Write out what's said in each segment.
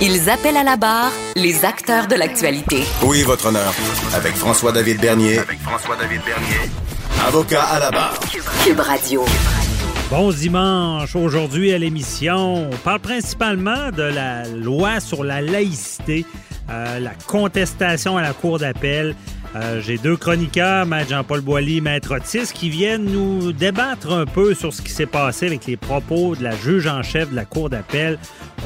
Ils appellent à la barre les acteurs de l'actualité. Oui, votre honneur. Avec François-David Bernier. Avec François-David Bernier. Avocat à la barre. Cube Radio. Bon dimanche. Aujourd'hui à l'émission, on parle principalement de la loi sur la laïcité, euh, la contestation à la Cour d'appel. Euh, J'ai deux chroniqueurs, Maître Jean-Paul Boilly, Maître Otis, qui viennent nous débattre un peu sur ce qui s'est passé avec les propos de la juge en chef de la Cour d'appel.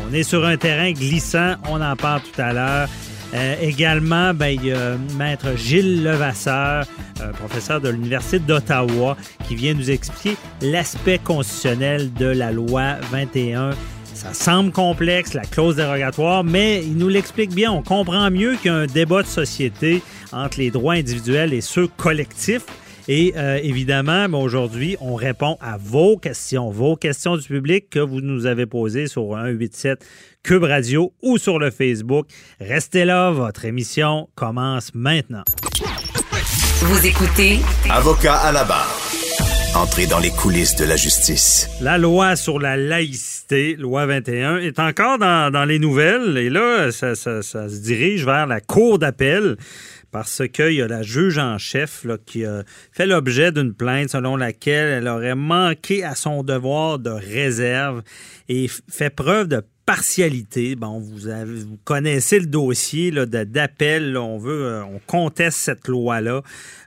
On est sur un terrain glissant, on en parle tout à l'heure. Euh, également, ben, il y a Maître Gilles Levasseur, euh, professeur de l'Université d'Ottawa, qui vient nous expliquer l'aspect constitutionnel de la loi 21. Ça semble complexe, la clause dérogatoire, mais il nous l'explique bien. On comprend mieux qu'il débat de société entre les droits individuels et ceux collectifs. Et euh, évidemment, ben, aujourd'hui, on répond à vos questions, vos questions du public que vous nous avez posées sur 187 Cube Radio ou sur le Facebook. Restez là, votre émission commence maintenant. Vous écoutez Avocat à la barre. Entrez dans les coulisses de la justice. La loi sur la laïcité, loi 21, est encore dans, dans les nouvelles et là, ça, ça- ça se dirige vers la cour d'appel parce qu'il y a la juge en chef qui a fait l'objet d'une plainte selon laquelle elle aurait manqué à son devoir de réserve et fait preuve de partialité. Bon, vous, avez- vous connaissez le dossier d'appel. On veut, euh, on conteste cette loi-là.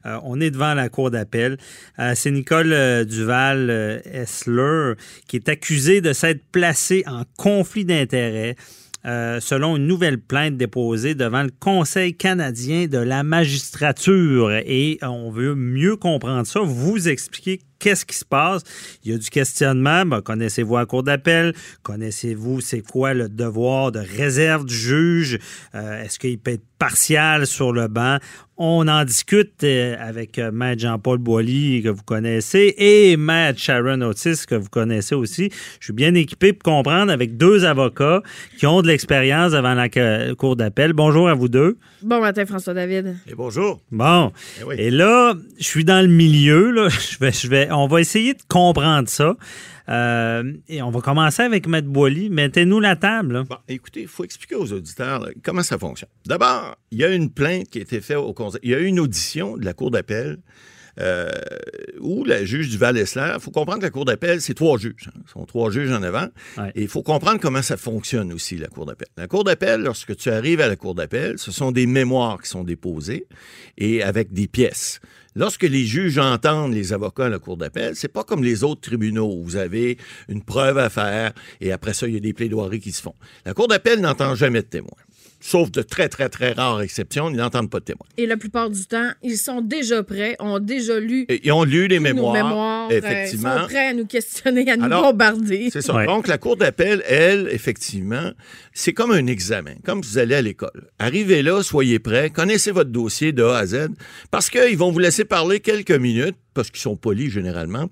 Euh, on est devant la cour d'appel. Euh, C'est Nicole Duval Essler qui est accusée de s'être placée en conflit d'intérêts. Euh, selon une nouvelle plainte déposée devant le Conseil canadien de la magistrature. Et on veut mieux comprendre ça, vous expliquer qu'est-ce qui se passe? Il y a du questionnement. Ben, connaissez-vous la cour d'appel? Connaissez-vous c'est quoi le devoir de réserve du juge? Euh, Est-ce qu'il peut être partial sur le banc? On en discute euh, avec euh, Maître Jean-Paul Boilly, que vous connaissez, et Maître Sharon Otis, que vous connaissez aussi. Je suis bien équipé pour comprendre avec deux avocats qui ont de l'expérience devant la cour d'appel. Bonjour à vous deux. Bon matin, François-David. Et bonjour. Bon. Eh oui. Et là, je suis dans le milieu. Là. Je vais, je vais, on va essayer de comprendre ça. Euh, et on va commencer avec Maître Boilly. Mettez-nous la table. là. Bon, écoutez, il faut expliquer aux auditeurs là, comment ça fonctionne. D'abord, il y a une plainte qui a été faite au conseil. Il y a eu une audition de la Cour d'appel euh, où la juge du Val-Essler, il faut comprendre que la Cour d'appel, c'est trois juges. hein. Ce sont trois juges en avant. Ouais. Et il faut comprendre comment ça fonctionne aussi, la Cour d'appel. La Cour d'appel, lorsque tu arrives à la Cour d'appel, ce sont des mémoires qui sont déposées et avec des pièces. Lorsque les juges entendent les avocats à la Cour d'appel, c'est pas comme les autres tribunaux où vous avez une preuve à faire et après ça, il y a des plaidoiries qui se font. La Cour d'appel n'entend jamais de témoins. Sauf de très, très, très rares exceptions, ils n'entendent pas de témoins. Et la plupart du temps, ils sont déjà prêts, ont déjà lu Et ils ont lu les mémoires, nos mémoires, euh, effectivement. sont prêts à nous questionner, à nous Alors, bombarder. C'est ça. Ouais. Donc, la Cour d'appel, elle, effectivement, c'est comme un examen, comme vous allez à l'école. Arrivez là, soyez prêts, connaissez votre dossier de A à Z, parce qu'ils vont vous laisser parler quelques minutes, parce qu'ils sont polis généralement,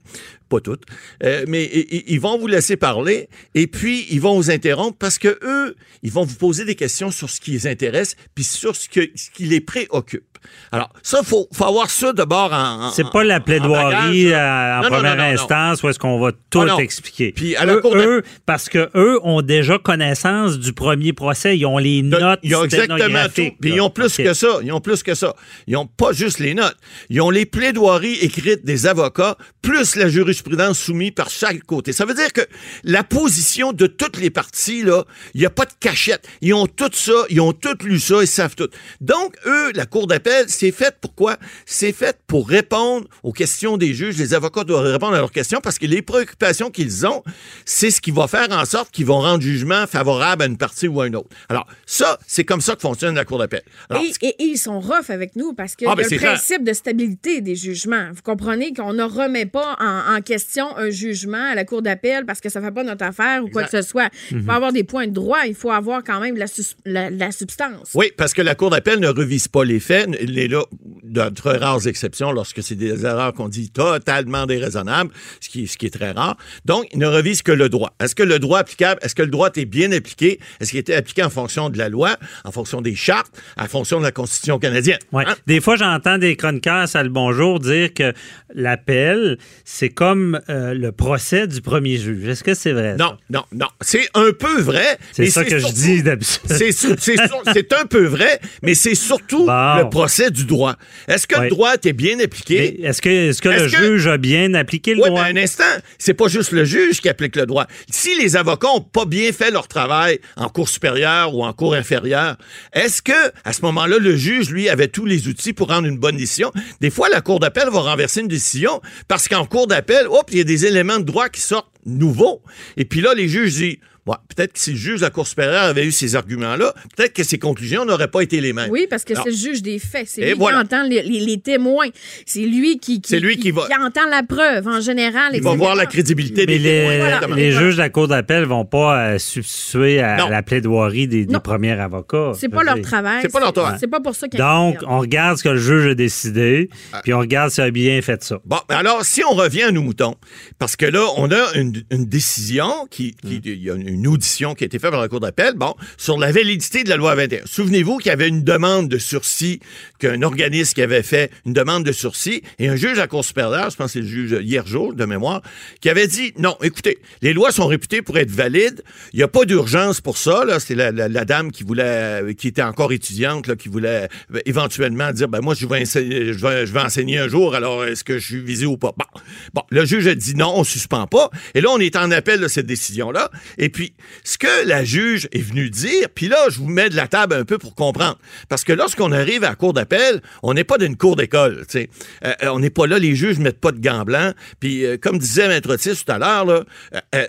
pas toutes, euh, mais ils vont vous laisser parler, et puis ils vont vous interrompre, parce que eux, ils vont vous poser des questions sur ce qui les intéresse, puis sur ce qui les préoccupe. Alors, ça, il faut, faut avoir ça d'abord en... en- C'est pas la en plaidoirie bagage, euh, en Non, première non, non, non. instance où est-ce qu'on va tout Ah, expliquer. Puis à la eux, Cour eux, parce que eux ont déjà connaissance du premier procès. Ils ont les notes Ils ont exactement tout. Puis ils ont plus que ça. Ils ont plus que ça. Ils ont pas juste les notes. Ils ont les plaidoiries écrites écrite des avocats, plus la jurisprudence soumise par chaque côté. Ça veut dire que la position de toutes les parties, là, il n'y a pas de cachette. Ils ont tout ça, ils ont tout lu ça, ils savent tout. Donc, eux, la Cour d'appel, c'est fait pourquoi? C'est fait pour répondre aux questions des juges. Les avocats doivent répondre à leurs questions parce que les préoccupations qu'ils ont, c'est ce qui va faire en sorte qu'ils vont rendre jugement favorable à une partie ou à une autre. Alors, ça, c'est comme ça que fonctionne la Cour d'appel. Et, et- et ils sont rough avec nous parce qu'il Ah, y a ben, le c'est clair. principe de stabilité des jugements. Vous comprenez qu'on ne remet pas en, en question un jugement à la Cour d'appel parce que ça ne fait pas notre affaire ou quoi que ce soit. Il Mhm. faut avoir des points de droit, il faut avoir quand même la- la substance. Oui, parce que la Cour d'appel ne revise pas les faits. Il est là, de très rares exceptions, lorsque c'est des erreurs qu'on dit totalement déraisonnables, ce qui, ce qui est très rare. Donc, il ne revise que le droit. Est-ce que le droit applicable, est-ce que le droit est bien appliqué? Est-ce qu'il était appliqué en fonction de la loi, en fonction des chartes, en fonction de la Constitution canadienne? Ouais. Hein? Des fois, j'entends des chroniqueurs, ça le bonjour, dire que l'appel, c'est comme euh, le procès du premier juge. Est-ce que c'est vrai? Non, non, non. C'est un peu vrai. C'est ça que je dis d'habitude. C'est un peu vrai, mais c'est surtout Bon. le procès du droit. Est-ce que le droit était bien appliqué? Est-ce que, le que- juge a bien appliqué le Oui, droit? mais un instant, c'est pas juste le juge qui applique le droit. Si les avocats ont pas bien fait leur travail en cour supérieure ou en cour inférieure, est-ce que à ce moment-là, le juge, lui, avait tous les outils pour rendre une bonne décision? Des fois, la cour d'appel va renverser une décision parce qu'en cour d'appel, hop, il y a des éléments de droit qui sortent nouveaux. Et puis là, les juges disent, Peut-être que si le juge de la Cour supérieure avait eu ces arguments-là, peut-être que ses conclusions n'auraient pas été les mêmes. Oui, parce que c'est le juge des faits. C'est lui voilà. qui entend les, les- les témoins. C'est lui qui, qui, C'est lui qui va- entend la preuve en général. Il va voir la crédibilité Mais des les, témoins. Voilà. les juges de la Cour d'appel vont pas euh, substituer à Non. la plaidoirie des, des premiers avocats. C'est pas leur travail. C'est pas leur travail. C'est pas pour ça qu'ils Donc, on regarde ce que le juge a décidé, Ah. puis on regarde s'il a bien fait ça. Bon, ben alors, si on revient à nos moutons, parce que là, on a une, une décision, qui, y a une audition qui a été faite par la Cour d'appel, bon, sur la validité de la loi 21. Souvenez-vous qu'il y avait une demande de sursis, qu'un organisme qui avait fait une demande de sursis, et un juge à la Cour supérieure, je pense que c'est le juge hier jour, de mémoire, qui avait dit, non, écoutez, les lois sont réputées pour être valides, il n'y a pas d'urgence pour ça, là, c'est la, dame qui voulait, qui était encore étudiante, qui voulait euh, éventuellement dire, ben moi, je vais, enseigner, je vais, je vais enseigner un jour, alors est-ce que je suis visé ou pas? Bon, bon le juge a dit non, on suspend pas, et là, on est en appel de cette décision-là, et puis, ce que la juge est venue dire, puis là, je vous mets de la table un peu pour comprendre, parce que lorsqu'on arrive à la cour d'appel, on n'est pas d'une cour d'école, tu Euh, euh, on n'est pas là, les juges mettent pas de gants blancs, puis euh, comme disait Maître Otis tout à l'heure,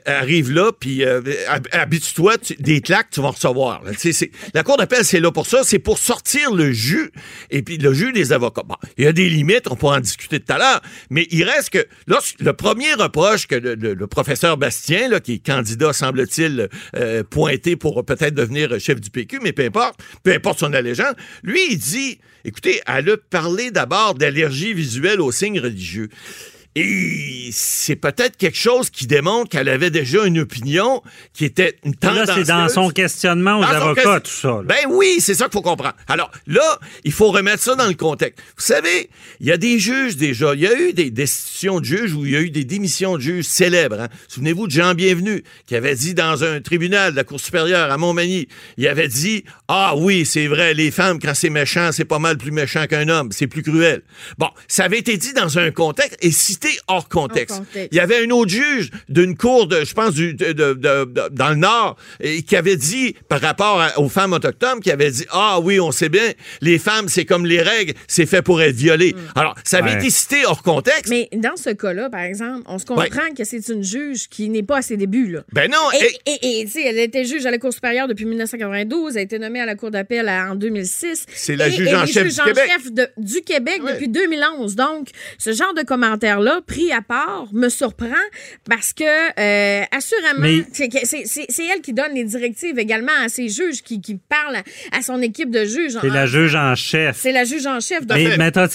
arrive là, puis hab- habitue-toi, tu- des claques, tu vas recevoir. la cour d'appel, c'est là pour ça, c'est pour sortir le jus, et puis le jus des avocats. Il y a des limites, on pourra en discuter tout à l'heure, mais il reste que, le premier reproche que le professeur Bastien, là, qui est candidat, semble-t-il, euh, pointé pour peut-être devenir chef du PQ, mais peu importe, peu importe son allégeance, lui, il dit, écoutez, elle a parlé d'abord d'allergie visuelle aux signes religieux. Et c'est peut-être quelque chose qui démontre qu'elle avait déjà une opinion qui était une Là, tendance. c'est dans son questionnement aux Dans avocats, question- tout ça. là. Ben oui, c'est ça qu'il faut comprendre. Alors là, il faut remettre ça dans le contexte. Vous savez, il y a des juges déjà. Il y a eu des destitutions de juges où il y a eu des démissions de juges célèbres. hein. Souvenez-vous de Jean Bienvenu, qui avait dit dans un tribunal de la Cour supérieure à Montmagny, il avait dit Ah oui, c'est vrai, les femmes, quand c'est méchant, c'est pas mal plus méchant qu'un homme. C'est plus cruel. Bon, ça avait été dit dans un contexte et cité hors contexte. Hors contexte. Il y avait un autre juge d'une cour de, je pense, du, de, de- dans le Nord, et qui avait dit, par rapport à- aux femmes autochtones, qui avait dit, ah oui, on sait bien, les femmes, c'est comme les règles, c'est fait pour être violé. Alors, ça avait Ouais. été cité hors contexte. Mais dans ce cas-là, par exemple, on se comprend que c'est une juge qui n'est pas à ses débuts. Là. Ben non, Et, et- et- et, tu sais, elle était juge à la Cour supérieure depuis 1992. Elle a été nommée à la Cour d'appel en 2006. C'est la Et- juge et en chef du en Québec. chef de- du Québec Ouais. depuis 2011. Donc, ce genre de pris à part, me surprend parce que, euh, assurément, Mais- c'est elle qui donne les directives également à ses juges, qui, qui parle à, son équipe de juges. C'est la juge en chef. C'est la juge en chef. Donc, Mais, mais attends,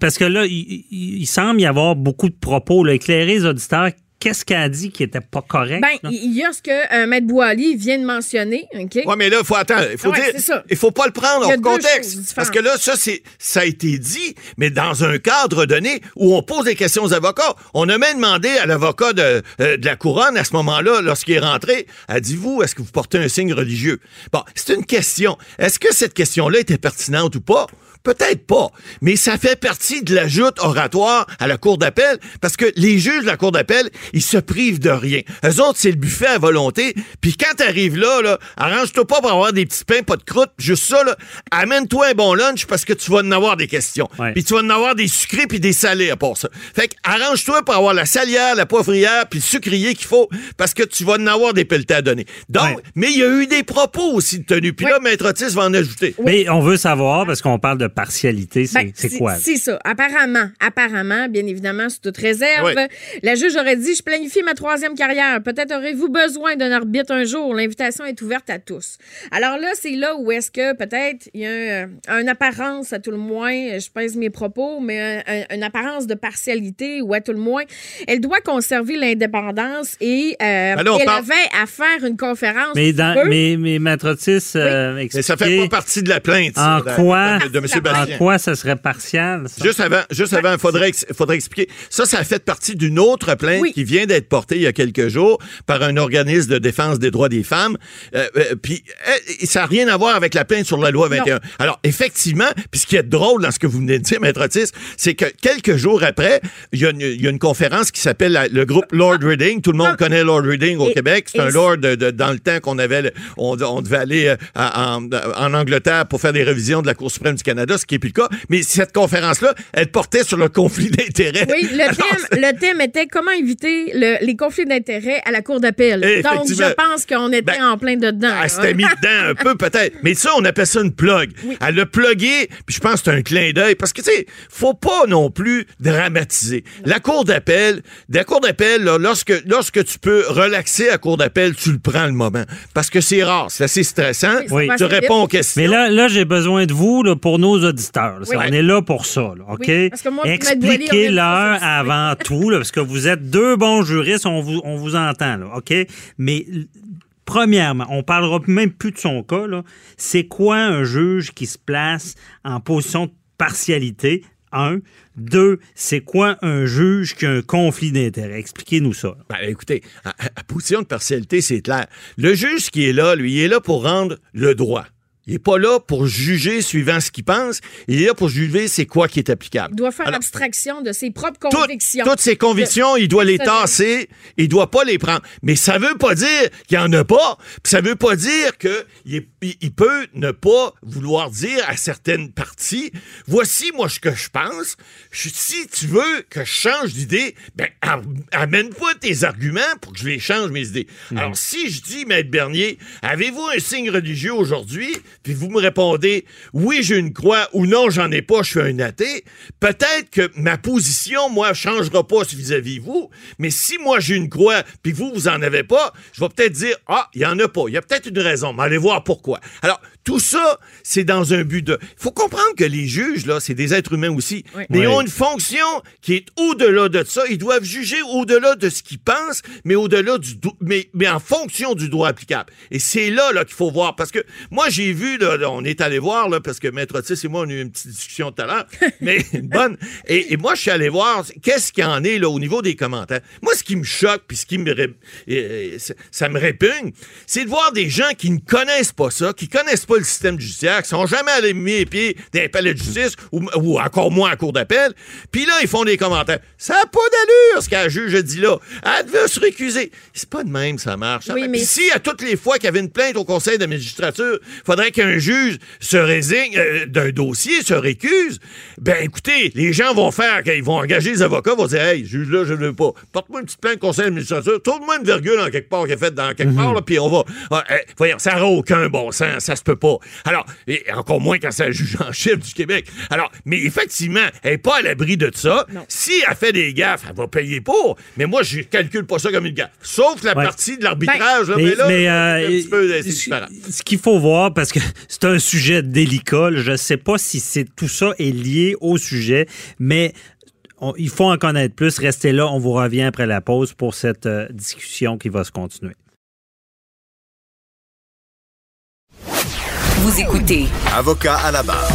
parce que là, il, il- il semble y avoir beaucoup de propos. Là, éclairer les auditeurs, qu'est-ce qu'elle a dit qui était pas correct? ben, il y a ce que euh, Maître Boily vient de mentionner. OK? Ouais, mais là, il faut attendre. Il faut Ouais, dire, c'est ça. il faut pas le prendre hors contexte. Parce que là, ça, c'est, ça a été dit, mais dans un cadre donné où on pose des questions aux avocats. On a même demandé à l'avocat de, euh, de la couronne, à ce moment-là, lorsqu'il est rentré, a dit, vous, est-ce que vous portez un signe religieux? Bon, c'est une question. Est-ce que cette question-là était pertinente ou pas? Peut-être pas, mais ça fait partie de la joute oratoire à la Cour d'appel parce que les juges de la Cour d'appel, ils se privent de rien. Eux autres, c'est le buffet à volonté. Puis quand t'arrives là, là arrange-toi pas pour avoir des petits pains, pas de croûte, juste ça, là, amène-toi un bon lunch parce que tu vas en avoir des questions. Ouais. Puis tu vas en avoir des sucrés puis des salés à part ça. Fait que arrange-toi pour avoir la salière, la poivrière puis le sucrier qu'il faut parce que tu vas en avoir des pelletés à donner. Donc, Ouais. mais il y a eu des propos aussi de tenue. Puis là, Maître Otis va en ajouter. Mais on veut savoir, parce qu'on parle de partialité, c'est Ben, c'est quoi? C'est ça. Apparemment, apparemment, bien évidemment, sous toute réserve, Oui. la juge aurait dit Je planifie ma troisième carrière. Peut-être aurez-vous besoin d'un arbitre un jour. L'invitation est ouverte à tous. Alors là, c'est là où est-ce que peut-être il y a un- une apparence, à tout le moins, je pèse mes propos, mais un- un- une apparence de partialité, ou à tout le moins, elle doit conserver l'indépendance et euh, Alors, on elle parle- avait à faire une conférence. Mais, dans, mais, mais Maître Otis, euh, Mais ça fait pas partie de la plainte. ça, en de- quoi, de, de M. en quoi ça serait partial? ça? Juste avant, juste avant, il faudrait, faudrait expliquer. Ça, ça a fait partie d'une autre plainte Oui. qui vient d'être portée il y a quelques jours par un organisme de défense des droits des femmes. Euh, euh, puis euh, ça n'a rien à voir avec la plainte sur la loi 21. Alors, effectivement, puis ce qui est drôle dans ce que vous venez de dire, Maître Otis, c'est que quelques jours après, il y, a une- il y a une conférence qui s'appelle le groupe Lord Reading. Tout le monde Ah. connaît Lord Reading au Et- Québec. C'est un lord de- de- dans le temps qu'on avait, le- on, on devait aller à- en, en Angleterre pour faire des révisions de la Cour suprême du Canada, ce qui est plus le cas. Mais cette conférence-là, elle portait sur le conflit d'intérêts. Oui, le Alors, thème, le thème était comment éviter le- les conflits d'intérêts à la Cour d'appel. Donc, je pense qu'on était Ben, en plein dedans. Elle s'était mis dedans un peu, peut-être. Mais ça, on appelle ça une plug. Elle l'a plugué, puis je pense que c'est un clin d'œil. Parce que, tu sais, faut pas non plus dramatiser. La cour d'appel, la cour d'appel, lorsque, lorsque tu peux relaxer à cour d'appel, tu le prends le moment. Parce que c'est rare, c'est assez stressant. Oui, Oui. Tu réponds aux questions. Mais là, là j'ai besoin de vous là, pour nos auditeurs. là. Oui. On est là pour ça, là, OK? Oui, Expliquez-leur avant tout, là, parce que vous êtes deux bons juristes, on vous, on vous entend, là, OK? Mais premièrement, on parlera même plus de son cas. C'est quoi un juge qui se place en position de partialité? Un. Deux, c'est quoi un juge qui a un conflit d'intérêts? Expliquez-nous ça. Ben, écoutez, à position de partialité, c'est clair. Le juge qui est là, lui, il est là pour rendre le droit. Il n'est pas là pour juger suivant ce qu'il pense. Il est là pour juger c'est quoi qui est applicable. Il doit faire Alors, abstraction de ses propres Toutes- convictions. Toutes ses convictions, il doit les tasser, il doit pas les prendre. Mais ça veut pas dire qu'il y en a pas, puis ça veut pas dire que il, peut ne pas vouloir dire à certaines parties, voici moi ce que je pense. Je- si tu veux que je change d'idée, ben am- amène-moi tes arguments pour que je les change mes idées. Alors si je dis maître Bernier, avez-vous un signe religieux aujourd'hui, puis vous me répondez oui j'ai une croix ou non j'en ai pas, je suis un athée, peut-être que ma position moi changera pas vis-à-vis vous, mais si moi j'ai une croix puis vous vous en avez pas, je vais peut-être dire ah il y en a pas, il y a peut-être une raison, mais allez voir pourquoi. Alors tout ça, c'est dans un but de. Il faut comprendre que les juges, là, c'est des êtres humains aussi. Oui. Mais ils ont une fonction qui est au-delà de ça. Ils doivent juger au-delà de ce qu'ils pensent, mais au-delà du. Mais, mais en fonction du droit applicable. Et c'est là, là qu'il faut voir. Parce que moi, j'ai vu, là, on est allé voir, là, parce que Maître Otis et moi, on a eu une petite discussion tout à l'heure, mais une bonne. Et, et moi, je suis allé voir qu'est-ce qu'il y en est, là, au niveau des commentaires? Moi, ce qui me choque, puis ce qui me. ré- ça- me répugne, c'est de voir des gens qui ne connaissent pas ça, qui connaissent pas le système judiciaire, qui sont jamais allés mettre les pieds dans un palais de justice ou, ou encore moins à cour d'appel. Puis là, ils font des commentaires. Ça n'a pas d'allure, ce qu'un juge a dit là. Elle devait se récuser. C'est pas de même, ça marche. Oui, mais- Puis si à toutes les fois qu'il y avait une plainte au conseil de magistrature, faudrait qu'un juge se résigne euh, d'un dossier, se récuse, ben écoutez, les gens vont faire, qu'ils vont engager les avocats, vont dire, hey, juge là, je ne veux pas. Porte-moi une petite plainte au conseil de magistrature, tourne-moi une virgule en quelque part qui est faite dans quelque part, là, puis on va. Ah, eh, voyons, ça n'aura aucun bon sens, ça se peut pas. Alors, et encore moins quand c'est un juge en chef du Québec. Alors, mais effectivement, elle n'est pas à l'abri de ça. Si elle fait des gaffes, elle va payer pour. Mais moi, je calcule pas ça comme une gaffe. Sauf la Ouais. partie de l'arbitrage, mais, Mais, là, mais, c'est euh, un petit peu c'est ce- différent. ce qu'il faut voir, parce que c'est un sujet délicat, je ne sais pas si c'est tout ça est lié au sujet, mais on- il faut en connaître plus. Restez là, on vous revient après la pause pour cette euh, discussion qui va se continuer. Vous écoutez Avocat à la barre.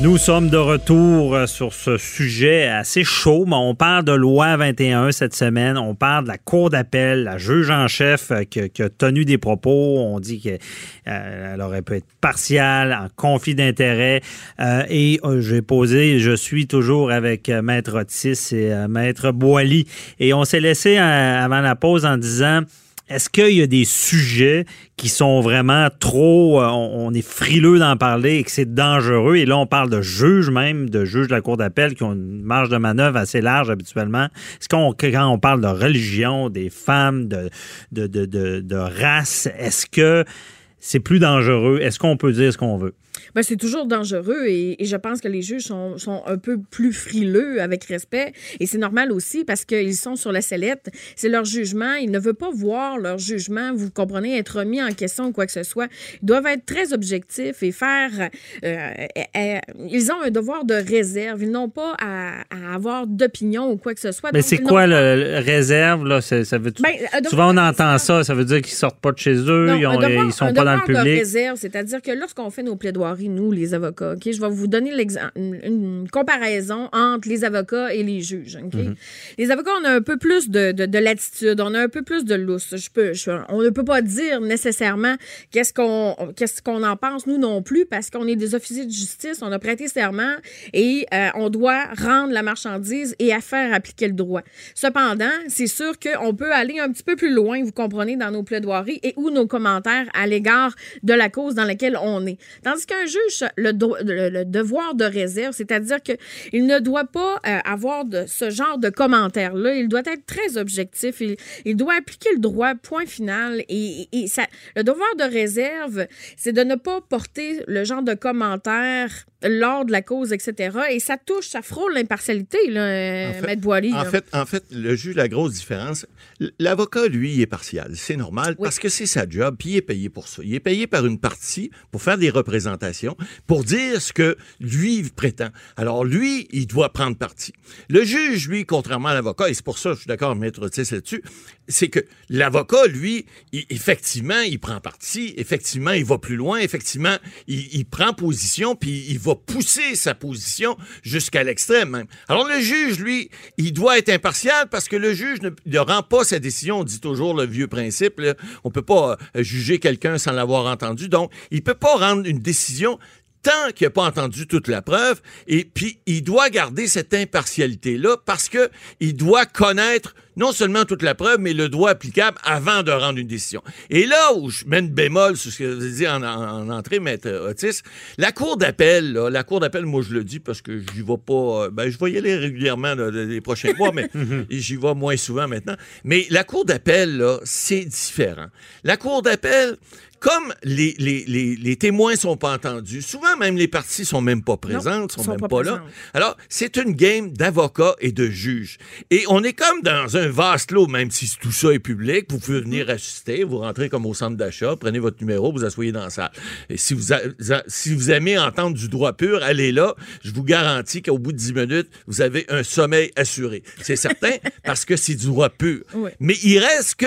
Nous sommes de retour euh, sur ce sujet assez chaud, mais on parle de loi 21 cette semaine. On parle de la Cour d'appel, la juge en chef euh, qui, a tenu des propos. On dit qu'elle euh, aurait pu être partiale, en conflit d'intérêts. Euh, et j'ai posé, je suis toujours avec Maître Otis et Maître Boily. Et on s'est laissé avant la pause en disant... Est-ce qu'il y a des sujets qui sont vraiment trop, euh, on, est frileux d'en parler et que c'est dangereux? Et là, on parle de juges même, de juges de la Cour d'appel qui ont une marge de manœuvre assez large habituellement. Est-ce qu'on, quand on parle de religion, des femmes, de, de, de, de race, est-ce que c'est plus dangereux? Est-ce qu'on peut dire ce qu'on veut? Ben, c'est toujours dangereux et, et je pense que les juges sont, sont un peu plus frileux avec respect. Et c'est normal aussi parce qu'ils sont sur la sellette. C'est leur jugement. Ils ne veulent pas voir leur jugement, vous comprenez, être remis en question ou quoi que ce soit. Ils doivent être très objectifs et faire. euh, euh, euh, ils ont un devoir de réserve. Ils n'ont pas à, à avoir d'opinion ou quoi que ce soit. Mais c'est quoi le réserve? Là? Ça veut Ben, Souvent, on entend ça. Ça veut dire qu'ils sortent pas de chez eux, Non, ils, ont- devoir- ils sont pas dans le devoir de public. réserve, c'est-à-dire que lorsqu'on fait nos plaidoiries, nous, les avocats, OK, je vais vous donner une, comparaison entre les avocats et les juges. OK? Mhm. Les avocats, on a un peu plus de, de, de latitude, on a un peu plus de lousse. Je peux, je- on ne peut pas dire nécessairement qu'est-ce qu'on qu'est-ce qu'on en pense, nous non plus, parce qu'on est des officiers de justice, on a prêté serment et euh, on doit rendre la marchandise et à faire appliquer le droit. Cependant, c'est sûr qu'on peut aller un petit peu plus loin, vous comprenez, dans nos plaidoiries et ou nos commentaires à l'égard de la cause dans laquelle on est. Tandis qu'un juge, le, devoir de réserve, c'est-à-dire qu'il ne doit pas euh, avoir ce genre de commentaires-là. Il doit être très objectif. Il, doit appliquer le droit, point final. Le devoir de réserve, c'est de ne pas porter le genre de commentaires lors de la cause, etc. Et ça touche, ça frôle l'impartialité, là, euh, En fait- Maître Boily. En là. fait, en fait, le juge, la grosse différence, l'avocat, lui, il est partial. C'est normal Oui. parce que c'est sa job, puis il est payé pour ça. Il est payé par une partie pour faire des représentations, pour dire ce que lui il prétend. Alors, lui, il doit prendre parti. Le juge, lui, contrairement à l'avocat, et c'est pour ça que je suis d'accord Maître Otis là-dessus, c'est que l'avocat, lui, il- effectivement, il prend parti, effectivement, il va plus loin, effectivement, il, il prend position, puis il va pousser sa position jusqu'à l'extrême. Alors le juge, lui, il doit être impartial parce que le juge ne, ne rend pas sa décision. On dit toujours le vieux principe, on peut pas euh, juger quelqu'un sans l'avoir entendu. Donc, il peut pas rendre une décision tant qu'il n'a pas entendu toute la preuve, et puis il doit garder cette impartialité-là parce que il doit connaître non seulement toute la preuve, mais le droit applicable avant de rendre une décision. Et là où je mets une bémol sur ce que vous avez dit en, en- en entrée, Maître Otis, la Cour d'appel, la Cour d'appel, moi je le dis parce que j'y vais pas, euh, ben je vais y aller régulièrement là, les prochains mois, mais j'y vais moins souvent maintenant. Mais la Cour d'appel, là, c'est différent. La Cour d'appel, comme les, les, les, les témoins sont pas entendus, souvent même les parties sont même pas présentes, sont, sont même pas pas, là. Alors, c'est une game d'avocats et de juges. Et on est comme dans un vaste lot, même si tout ça est public. Vous pouvez venir assister, vous rentrez comme au centre d'achat, prenez votre numéro, vous asseyez dans la salle. Et si vous, a- a- si vous aimez entendre du droit pur, allez là. Je vous garantis qu'au bout de 10 minutes, vous avez un sommeil assuré. C'est certain, parce que c'est du droit pur. Oui. Mais il reste que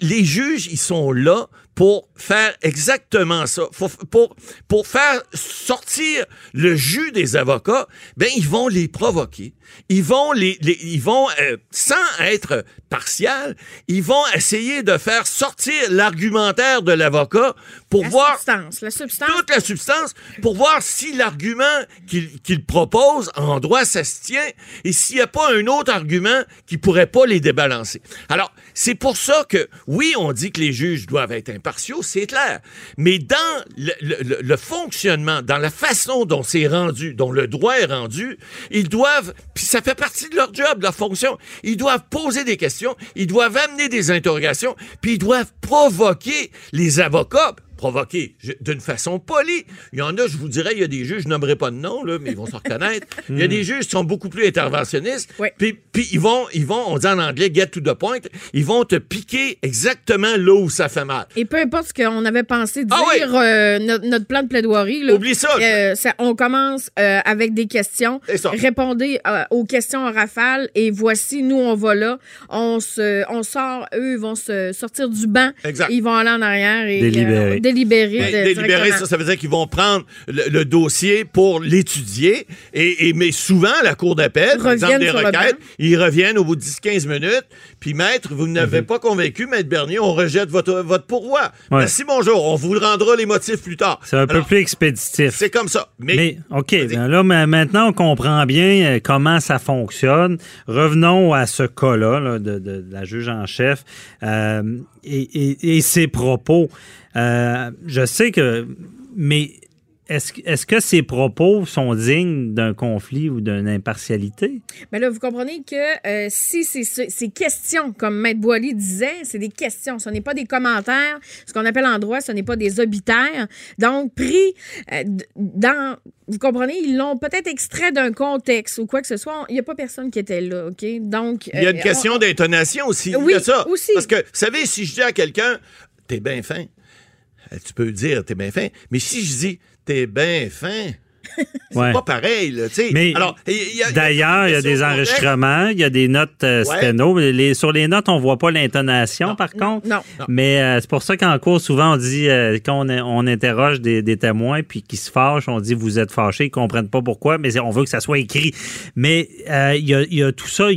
les juges, ils sont là pour faire exactement ça. Pour, pour, pour faire sortir le jus des avocats, ben, ils vont les provoquer. Ils vont les, les- ils vont, euh, sans être partial, ils vont essayer de faire sortir l'argumentaire de l'avocat pour La voir substance, la substance. toute la substance pour voir si l'argument qu'il qu'il propose en droit, ça se tient et s'il n'y a pas un autre argument qui pourrait pas les débalancer. Alors, c'est pour ça que, oui, on dit que les juges doivent être impartiaux, c'est clair, mais dans le, fonctionnement, dans la façon dont c'est rendu, dont le droit est rendu, ils doivent, puis ça fait partie de leur job, de leur fonction, ils doivent poser des questions, ils doivent amener des interrogations, puis ils doivent provoquer les avocats provoquer d'une façon polie. Il y en a, je vous dirais, il y a des juges, je nommerai pas de nom, là, mais ils vont se reconnaître. Il y a des juges qui sont beaucoup plus interventionnistes. Oui. Puis, puis ils vont, ils vont, on dit en anglais, get to the point, ils vont te piquer exactement là où ça fait mal. Et peu importe ce qu'on avait pensé dire, Ah oui. euh, notre, notre plan de plaidoirie, là, Oublie ça. euh, ça- on commence euh, avec des questions. Répondez euh, aux questions en rafale et voici, nous, on va là. On, se, on sort, eux, ils vont se sortir du banc. Exact. Ils vont aller en arrière et Délibérer. Délibérer. Ben, de- délibérer, directement. ça, ça veut dire qu'ils vont prendre le, le dossier pour l'étudier. Et, et- mais souvent, la Cour d'appel, par exemple, Reviennent des requêtes, ils reviennent au bout de 10-15 minutes. Puis, maître, vous n'avez pas convaincu, maître Bernier, on rejette votre, votre pourvoi. Ouais. Merci, bonjour. On vous rendra les motifs plus tard. C'est un peu plus expéditif. C'est comme ça. Mais, Mais, OK, ben là, ma- maintenant, on comprend bien euh, comment ça fonctionne. Revenons à ce cas-là là, de, de- de la juge en chef euh, et, et- et ses propos. Euh, je sais que... Mais est-ce, que- est-ce que ces propos sont dignes d'un conflit ou d'une impartialité? Mais là, vous comprenez que euh, si c'est ce- ces questions, comme Maître Boily disait, c'est des questions, ce n'est pas des commentaires. Ce qu'on appelle en droit, ce n'est pas des obitaires. Donc, pris euh, dans... Vous comprenez, ils l'ont peut-être extrait d'un contexte ou quoi que ce soit. Il n'y a pas personne qui était là, OK? Donc... il y a une euh, question on- d'intonation aussi. Oui, ça. aussi. Parce que, vous savez, si je dis à quelqu'un, t'es bien fin, tu peux dire, t'es bien fin. Mais si je dis, t'es bien fin, c'est Ouais. pas pareil, là, tu sais. Mais Alors, D'ailleurs, il y a des enregistrements, il y a des notes euh, Ouais. sténo. Les- sur les notes, on voit pas l'intonation, par contre. non. Mais euh, c'est pour ça qu'en cours, souvent, on dit, euh, quand on, on interroge des, des témoins puis qui se fâchent, on dit, vous êtes fâchés, ils comprennent pas pourquoi, mais on veut que ça soit écrit. Mais euh, il y, a, il y a tout ça,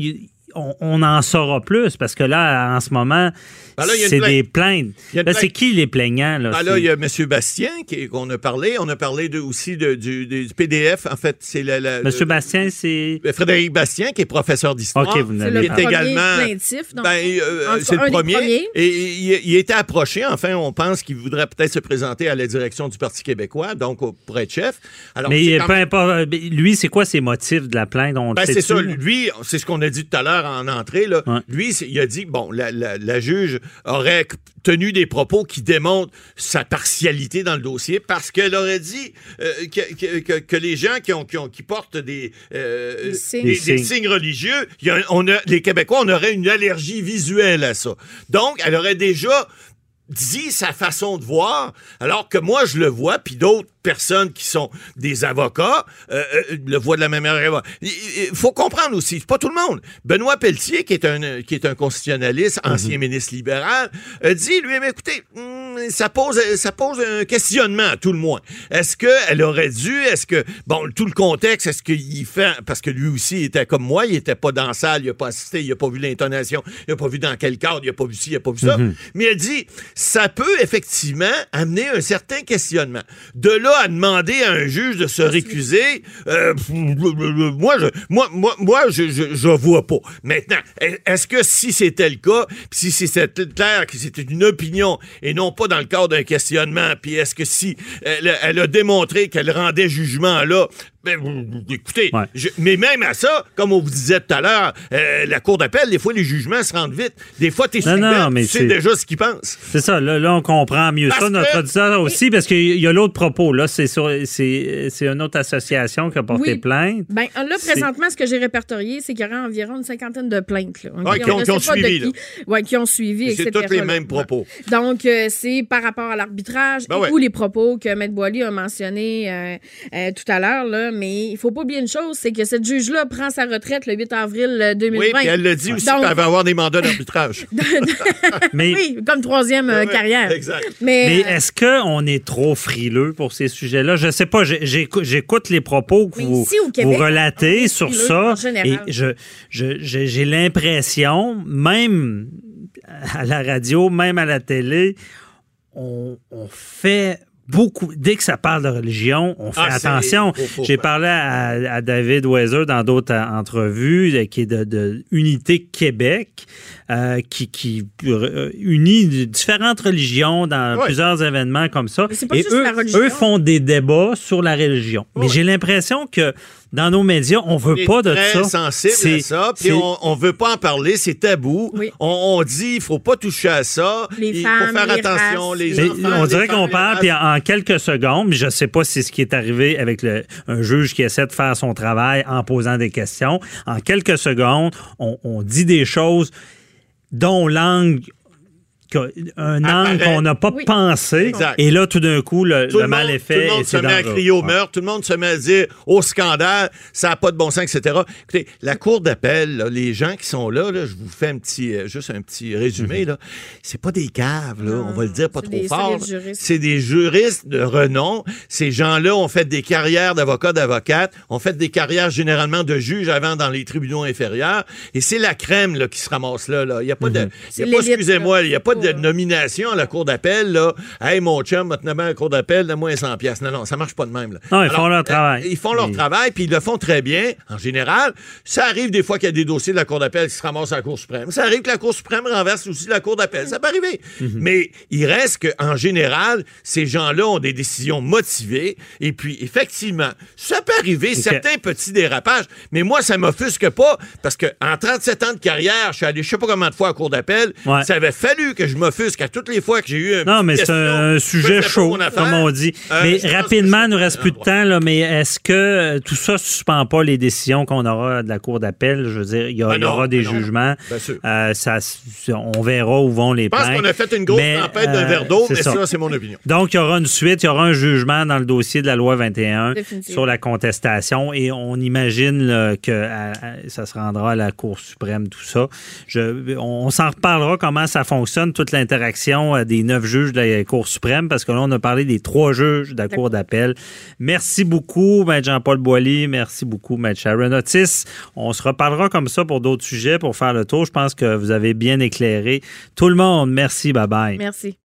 on en saura plus parce que là, en ce moment, Ben c'est des plaintes. Là, c'est qui les plaignants? Là, Ah, C'est- là, il y a M. Bastien qui- qu'on a parlé. On a parlé de, aussi de- du, du PDF. En fait, c'est la, la- Monsieur le- Bastien, c'est... Frédéric Bastien, qui est professeur d'histoire. OK, vous C'est n'avez pas. également. plaintif. donc, Ben, euh, c'est le des premier. premiers. Et il, il était approché. Enfin, on pense qu'il voudrait peut-être se présenter à la direction du Parti québécois, donc au- pour être chef. Alors, Mais euh, peu importe. mais Lui, c'est quoi ses motifs de la plainte? On Ben, c'est ça. Lui, c'est ce qu'on a dit tout à l'heure en entrée. Là. Ouais. Lui, il a dit, bon, la, la- la juge aurait tenu des propos qui démontrent sa partialité dans le dossier parce qu'elle aurait dit euh, que, que- que- que les gens qui, ont, qui, ont- qui portent des, euh, Des signes. des- Des des signes. signes religieux, il y a- on a, les Québécois, on aurait une allergie visuelle à ça. Donc, elle aurait déjà dit sa façon de voir, alors que moi, je le vois, puis d'autres personnes qui sont des avocats euh, euh, le voient de la même manière. Il il faut comprendre aussi, pas tout le monde. Benoît Pelletier, qui est un, qui est un constitutionnaliste, ancien ministre libéral, dit, lui, mais écoutez, hum, ça pose, ça pose un questionnement, à tout le moins. Est-ce qu'elle aurait dû, est-ce que, bon, tout le contexte, est-ce qu'il fait, parce que lui aussi il était comme moi, il était pas dans la salle, il a pas assisté, il a pas vu l'intonation, il a pas vu dans quel cadre, il a pas vu ci, il a pas vu ça. Mais elle dit, ça peut effectivement amener un certain questionnement. De là à demander à un juge de se récuser, euh, moi, je, moi, moi, moi, je, je, je vois pas. Maintenant, est-ce que si c'était le cas, si c'était clair que c'était une opinion et non pas dans le cadre d'un questionnement, puis est-ce que si elle, elle a démontré qu'elle rendait jugement là, ben, écoutez, Ouais. je- mais même à ça, comme on vous disait tout à l'heure, euh, la cour d'appel, des fois, les jugements se rendent vite. Des fois, t'es Non, suspect, non, mais tu sais c'est- déjà ce qu'ils pensent. C'est ça, là, là, on comprend mieux Parce ça, notre que- auditeur aussi, parce qu'il y a l'autre propos. Là, c'est sur- c'est c'est une autre association qui a porté Oui. plainte. Ben, là, C'est- présentement, ce que j'ai répertorié, c'est qu'il y aurait environ une cinquantaine de plaintes. Là, qui ont- On qui suivi, là. qui. Ouais, qui ont suivi, C'est etc. tous les mêmes propos. Ouais. Donc, euh, c'est par rapport à l'arbitrage Ben et ou les propos que Maître Boily a mentionnés euh, euh, tout à l'heure. là. Mais il faut pas oublier une chose, c'est que cette juge-là prend sa retraite le 8 avril euh, 2020. Oui, puis elle l'a dit aussi Donc- qu'elle va avoir des mandats d'arbitrage. Mais, Oui, comme troisième euh, carrière. exact. Mais, mais euh, est-ce qu'on est trop frileux pour ces sujets-là? Je sais pas, j'ai- j'écoute les propos que vous, ici, au Québec, vous on relatez sur frileux ça. en général. Et je, je- je- j'ai l'impression, même à la radio, même à la télé, on, on fait beaucoup. Dès que ça parle de religion, on fait Ah, attention. J'ai parlé à, à David Weiser dans d'autres euh, entrevues, euh, qui est de, de Unité Québec, euh, qui, qui euh, unit différentes religions dans plusieurs événements comme ça. Mais c'est pas Et juste eux, la religion. eux font des débats sur la religion. Mais j'ai l'impression que dans nos médias, on veut On est pas de très ça. sensible C'est- à ça, puis on, on veut pas en parler, c'est tabou. Oui. On, on dit il faut pas toucher à ça. Les il femmes, faut faire les attention, races, les Mais enfants. on les dirait qu'on parle, puis en, en quelques secondes, mais je sais pas si c'est ce qui est arrivé avec le, un juge qui essaie de faire son travail en posant des questions. En quelques secondes, on, on dit des choses dont langue qu'un angle Apparaît. qu'on n'a pas Oui. pensé. Exact. Et là, tout d'un coup, le, Tout le mal monde, est tout fait. le monde et se met à crier au meurtre, tout le monde se met à dire au scandale, ça n'a pas de bon sens, etc. Écoutez, la cour d'appel, les gens qui sont là, là, je vous fais un petit, euh, juste un petit résumé, là, c'est pas des caves, là, on va le dire pas trop des fort. C'est des juristes de renom. Ces gens-là ont fait des carrières d'avocats, d'avocates, ont fait des carrières généralement de juges avant dans les tribunaux inférieurs. Et c'est la crème là, qui se ramasse là. là. Il n'y a pas de. l'élite, excusez-moi, il n'y a pas de Pas- nomination à la cour d'appel. là. Hey, mon chum, maintenant, à la cour d'appel, donne-moi 100 pièces. Non, non, ça marche pas de même. Là. Non, ils font leur travail. euh, ils font leur Et- travail, puis ils le font très bien, en général. Ça arrive des fois qu'il y a des dossiers de la Cour d'appel qui se ramassent à la Cour suprême. Ça arrive que la Cour suprême renverse aussi la Cour d'appel. Ça peut arriver. Mhm. Mais il reste qu'en général, ces gens-là ont des décisions motivées. Et puis, effectivement, ça peut arriver, certains petits dérapages. Mais moi, ça m'offusque pas, parce qu'en 37 ans de carrière, je suis allé je sais pas combien de fois à la Cour d'appel. Ouais. Ça avait fallu que je m'offusque à toutes les fois que j'ai eu un Non, mais c'est un je sujet chaud, comme on dit. Euh, mais je rapidement, il nous reste plus de temps, là, mais est-ce que euh, tout ça ne suspend pas les décisions qu'on aura de la Cour d'appel? Je veux dire, il y, a- Ben il y aura des ben non. jugements. Bien sûr. Euh, ça, on verra où vont les Je pense plaintes. qu'on a fait une grosse Mais, tempête d'un verre d'eau, c'est mais ça. ça, c'est mon opinion. Donc, il y aura une suite, il y aura un jugement dans le dossier de la loi 21 Définitivement. sur la contestation et on imagine là, que à- à- ça se rendra à la Cour suprême, tout ça. Je, on s'en reparlera comment ça fonctionne, toute l'interaction euh, des neuf juges de la Cour suprême, parce que là, on a parlé des trois juges de la Cour d'appel. Merci beaucoup, Maître Jean-Paul Boilly. Merci beaucoup, Maître Sharon Otis. On se reparlera comme ça pour d'autres sujets, pour faire le tour. Je pense que vous avez bien éclairé tout le monde. Merci, bye-bye. Merci.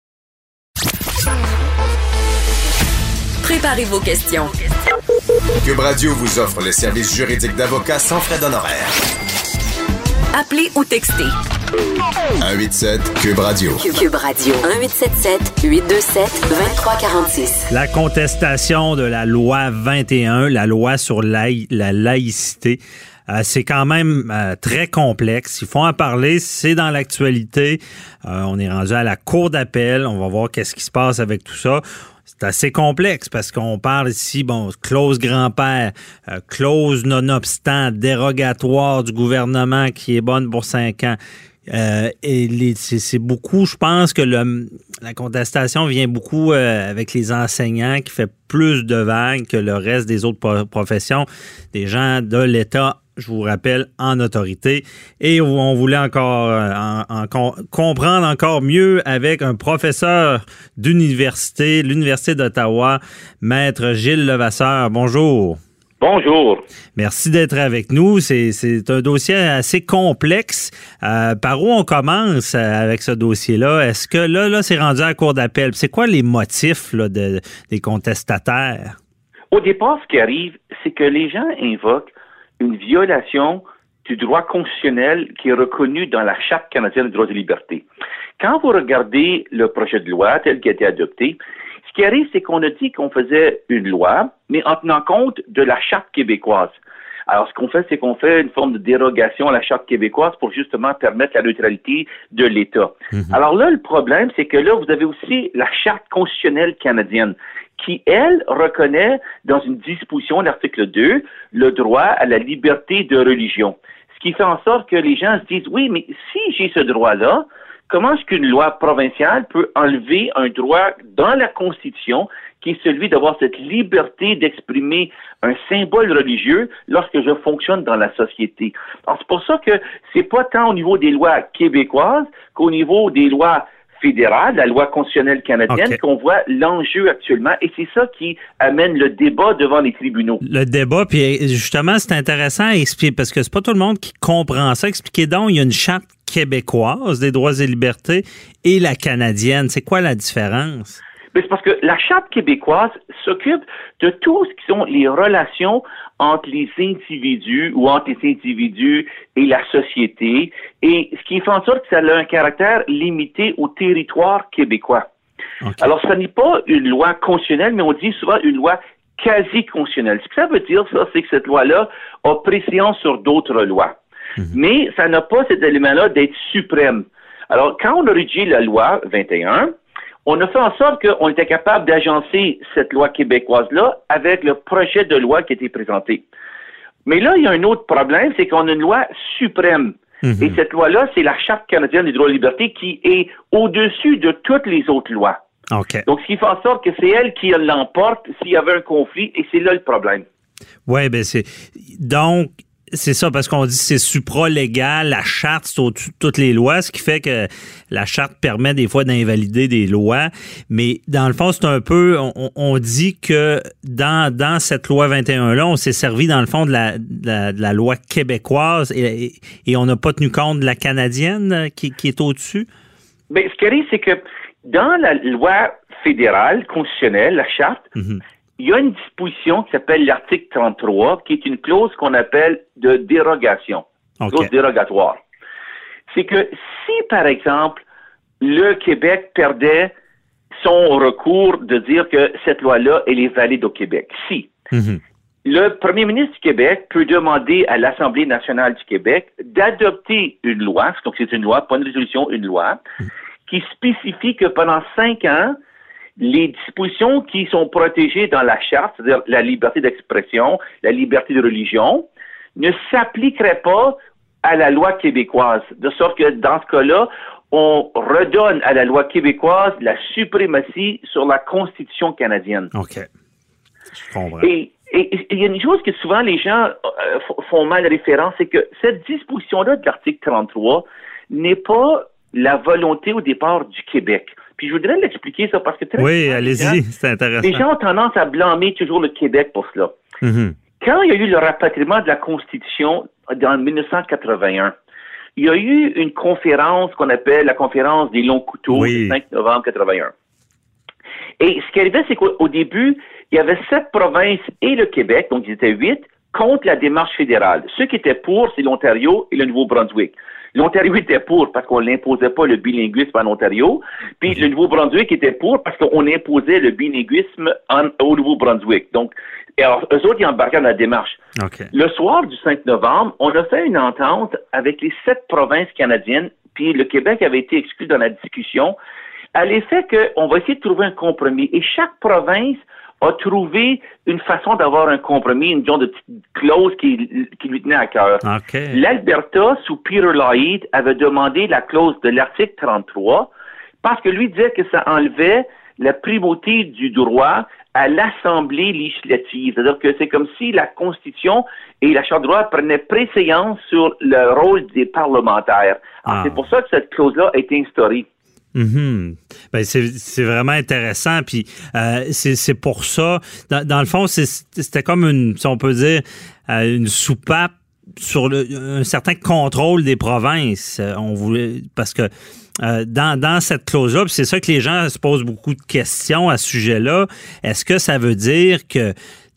Préparez vos questions. Cube Radio vous offre les services juridiques d'avocats sans frais d'honoraires. Appelez ou textez 187 Cube Radio. Cube Radio 1877 827 2346. La contestation de la loi 21, la loi sur laï- la laïcité, euh, c'est quand même euh, très complexe. Il faut en parler, c'est dans l'actualité. Euh, on est rendu à la cour d'appel. On va voir qu'est-ce qui se passe avec tout ça. C'est assez complexe parce qu'on parle ici, bon, clause grand-père, euh, clause nonobstant, dérogatoire du gouvernement qui est bonne pour cinq ans. Euh, et c'est beaucoup, je pense que la contestation vient beaucoup euh, avec les enseignants qui fait plus de vagues que le reste des autres pro- professions, des gens de l'État, je vous rappelle, en autorité. Et on voulait encore euh, en- en com- comprendre encore mieux avec un professeur d'université, l'Université d'Ottawa, Maître Gilles Levasseur. Bonjour. Bonjour. Merci d'être avec nous. C'est un dossier assez complexe. Euh, par où on commence euh, avec ce dossier-là? Est-ce que là, là, c'est rendu à la cour d'appel? C'est quoi les motifs là, de- des contestataires? Au départ, ce qui arrive, c'est que les gens invoquent une violation du droit constitutionnel qui est reconnu dans la Charte canadienne des droits et libertés. Quand vous regardez le projet de loi tel qu'il a été adopté, qui arrive, c'est qu'on a dit qu'on faisait une loi, mais en tenant compte de la Charte québécoise. Alors, ce qu'on fait, c'est qu'on fait une forme de dérogation à la Charte québécoise pour justement permettre la neutralité de l'État. Alors là, le problème, c'est que là, vous avez aussi la Charte constitutionnelle canadienne qui, elle, reconnaît dans une disposition, l'article 2, le droit à la liberté de religion. Ce qui fait en sorte que les gens se disent, oui, mais si j'ai ce droit-là, comment est-ce qu'une loi provinciale peut enlever un droit dans la Constitution qui est celui d'avoir cette liberté d'exprimer un symbole religieux lorsque je fonctionne dans la société? Alors, c'est pour ça que c'est pas tant au niveau des lois québécoises qu'au niveau des lois fédérales, la loi constitutionnelle canadienne, qu'on voit l'enjeu actuellement, et c'est ça qui amène le débat devant les tribunaux. Le débat, puis justement, c'est intéressant à expliquer parce que c'est pas tout le monde qui comprend ça. Expliquez donc, il y a une charte québécoise des droits et libertés et la canadienne. C'est quoi la différence? Mais c'est parce que la Charte québécoise s'occupe de tout ce qui sont les relations entre les individus ou entre les individus et la société, et ce qui fait en sorte que ça a un caractère limité au territoire québécois. Alors, ce n'est pas une loi constitutionnelle, mais on dit souvent une loi quasi-constitutionnelle. Ce que ça veut dire, ça, c'est que cette loi-là a préséance sur d'autres lois. Mais ça n'a pas cet élément-là d'être suprême. Alors, quand on a rédigé la loi 21, on a fait en sorte qu'on était capable d'agencer cette loi québécoise-là avec le projet de loi qui a été présenté. Mais là, il y a un autre problème, c'est qu'on a une loi suprême. Mhm. Et cette loi-là, c'est la Charte canadienne des droits et libertés qui est au-dessus de toutes les autres lois. Donc, ce qui fait en sorte que c'est elle qui l'emporte s'il y avait un conflit, et c'est là le problème. Oui, ben c'est. Donc, c'est ça, parce qu'on dit que c'est supra-légal, la charte, c'est au-dessus de toutes les lois, ce qui fait que la charte permet des fois d'invalider des lois. Mais dans le fond, c'est un peu, on, on dit que dans, dans cette loi 21-là, on s'est servi dans le fond de la, de la, de la loi québécoise et, et on n'a pas tenu compte de la canadienne qui, qui est au-dessus? Mais ce qui arrive, c'est que dans la loi fédérale constitutionnelle, la charte, Mhm. Il y a une disposition qui s'appelle l'article 33, qui est une clause qu'on appelle de dérogation, clause dérogatoire. C'est que si, par exemple, le Québec perdait son recours de dire que cette loi-là, elle est valide au Québec, si Mhm. le premier ministre du Québec peut demander à l'Assemblée nationale du Québec d'adopter une loi, donc c'est une loi, pas une résolution, une loi, qui spécifie que pendant cinq ans, les dispositions qui sont protégées dans la charte, c'est-à-dire la liberté d'expression, la liberté de religion, ne s'appliqueraient pas à la loi québécoise. De sorte que dans ce cas-là, on redonne à la loi québécoise la suprématie sur la Constitution canadienne. OK. Je comprends. Et il y a une chose que souvent les gens euh, font mal référence, c'est que cette disposition-là de l'article 33 n'est pas la volonté au départ du Québec. Puis je voudrais l'expliquer ça parce que très Oui, allez-y, c'est intéressant. Les gens ont tendance à blâmer toujours le Québec pour cela. Mhm. Quand il y a eu le rapatriement de la Constitution en 1981, il y a eu une conférence qu'on appelle la conférence des longs couteaux Oui. le 5 novembre 81. Et ce qui arrivait, c'est qu'au au début, il y avait sept provinces et le Québec, donc ils étaient huit, contre la démarche fédérale. Ceux qui étaient pour, c'est l'Ontario et le Nouveau-Brunswick. L'Ontario était pour parce qu'on n'imposait pas le bilinguisme en Ontario, puis le Nouveau-Brunswick était pour parce qu'on imposait le bilinguisme en- au Nouveau-Brunswick. Donc, et alors, eux autres, ils embarquaient dans la démarche. Le soir du 5 novembre, on a fait une entente avec les sept provinces canadiennes, puis le Québec avait été exclu dans la discussion, à l'effet qu'on va essayer de trouver un compromis. Et chaque province a trouvé une façon d'avoir un compromis, une genre de petite clause qui, qui lui tenait à cœur. OK. L'Alberta, sous Peter Lloyd, avait demandé la clause de l'article 33 parce que lui disait que ça enlevait la primauté du droit à l'Assemblée législative. C'est-à-dire que c'est comme si la Constitution et la Charte de droit prenaient préséance sur le rôle des parlementaires. Alors, Ah. C'est pour ça que cette clause-là a été instaurée. Mhm. Ben, c'est vraiment intéressant. Puis euh, c'est pour ça. Dans, dans le fond, c'était comme une, si on peut dire, euh, une soupape sur le, un certain contrôle des provinces. Euh, On voulait parce que euh, dans, dans cette clause-là, c'est ça que les gens se posent beaucoup de questions à ce sujet-là. Est-ce que ça veut dire que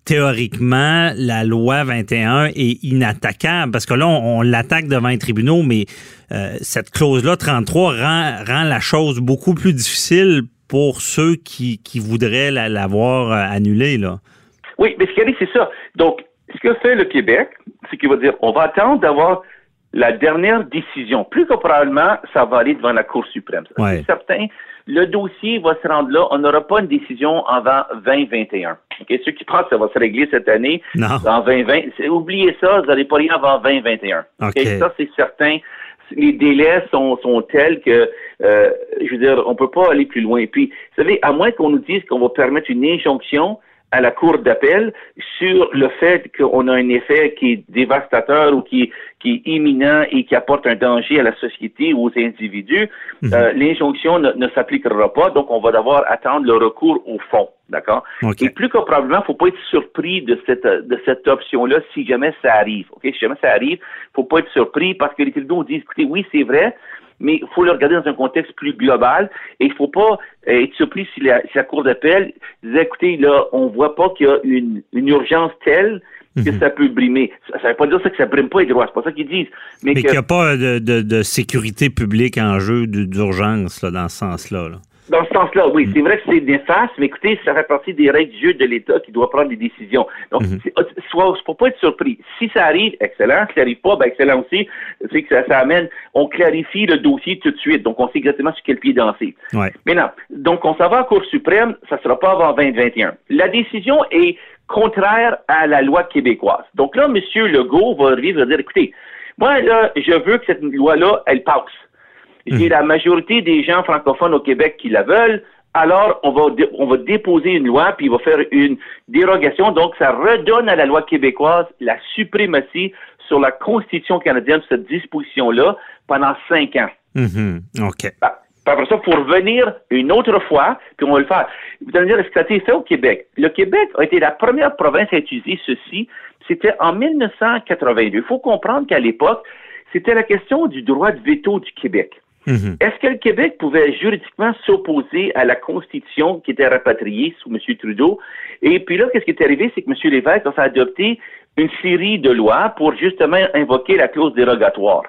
théoriquement, la loi 21 est inattaquable parce que là, on, on l'attaque devant les tribunaux, mais euh, cette clause-là, 33, rend, rend la chose beaucoup plus difficile pour ceux qui, qui voudraient la- l'avoir euh, annulée. Là. Oui, mais ce qui arrive, c'est ça. Donc, ce que fait le Québec, c'est qu'il va dire, on va attendre d'avoir la dernière décision. Plus que probablement, ça va aller devant la Cour suprême. Ouais. C'est certain. Le dossier va se rendre là. On n'aura pas une décision avant 2021. Ceux qui pensent que ça va se régler cette année, Non. en 2020, c'est- oubliez ça, vous n'allez pas rien avant 2021. OK? OK. Ça, c'est certain. Les délais sont, sont tels que, euh, je veux dire, on peut pas aller plus loin. Puis, vous savez, à moins qu'on nous dise qu'on va permettre une injonction à la Cour d'appel sur le fait qu'on a un effet qui est dévastateur ou qui, qui est imminent et qui apporte un danger à la société ou aux individus, euh, l'injonction ne, ne s'appliquera pas, donc on va devoir attendre le recours au fond. D'accord? OK. Et plus que probablement, faut pas être surpris de cette, de cette option-là si jamais ça arrive. OK? Si jamais ça arrive, faut pas être surpris parce que les tribunaux disent, écoutez, oui, c'est vrai, mais il faut le regarder dans un contexte plus global et il faut pas euh, être surpris si la, si la Cour d'appel disait, écoutez, là, on voit pas qu'il y a une, une urgence telle que ça peut brimer. Ça, ça veut pas dire ça que ça brime pas les droits, c'est pas ça qu'ils disent. Mais, Mais qu'il n'y a pas de, de- de sécurité publique en jeu d'urgence là, dans ce sens-là. là. Dans ce sens-là, oui, Mm. c'est vrai que c'est néfaste, mais écoutez, ça fait partie des règles du jeu de l'État qui doit prendre des décisions. Donc, Mm-hmm. soit, faut pas être surpris. Si ça arrive, excellent. Si ça arrive pas, ben excellent aussi. C'est que ça, ça amène, on clarifie le dossier tout de suite. Donc, on sait exactement sur quel pied danser. Ouais. Maintenant, donc, on s'en va en Cour suprême, ça sera pas avant 2021. La décision est contraire à la loi québécoise. Donc là, M. Legault va arriver et va dire, écoutez, Moi, là, je veux que cette loi-là, elle passe. J'ai Mhm. la majorité des gens francophones au Québec qui la veulent. Alors, on va, on va déposer une loi, puis il va faire une dérogation. Donc, ça redonne à la loi québécoise la suprématie sur la Constitution canadienne, cette disposition-là, pendant cinq ans. Mhm. OK. Ah, puis après ça, il faut revenir une autre fois, puis on va le faire. Vous allez me dire, est-ce que ça a été fait au Québec? Le Québec a été la première province à utiliser ceci. C'était en 1982. Il faut comprendre qu'à l'époque, c'était la question du droit de veto du Québec. Mhm. Est-ce que le Québec pouvait juridiquement s'opposer à la Constitution qui était rapatriée sous M. Trudeau? Et puis là, qu'est-ce qui est arrivé? C'est que M. Lévesque a fait adopter une série de lois pour justement invoquer la clause dérogatoire.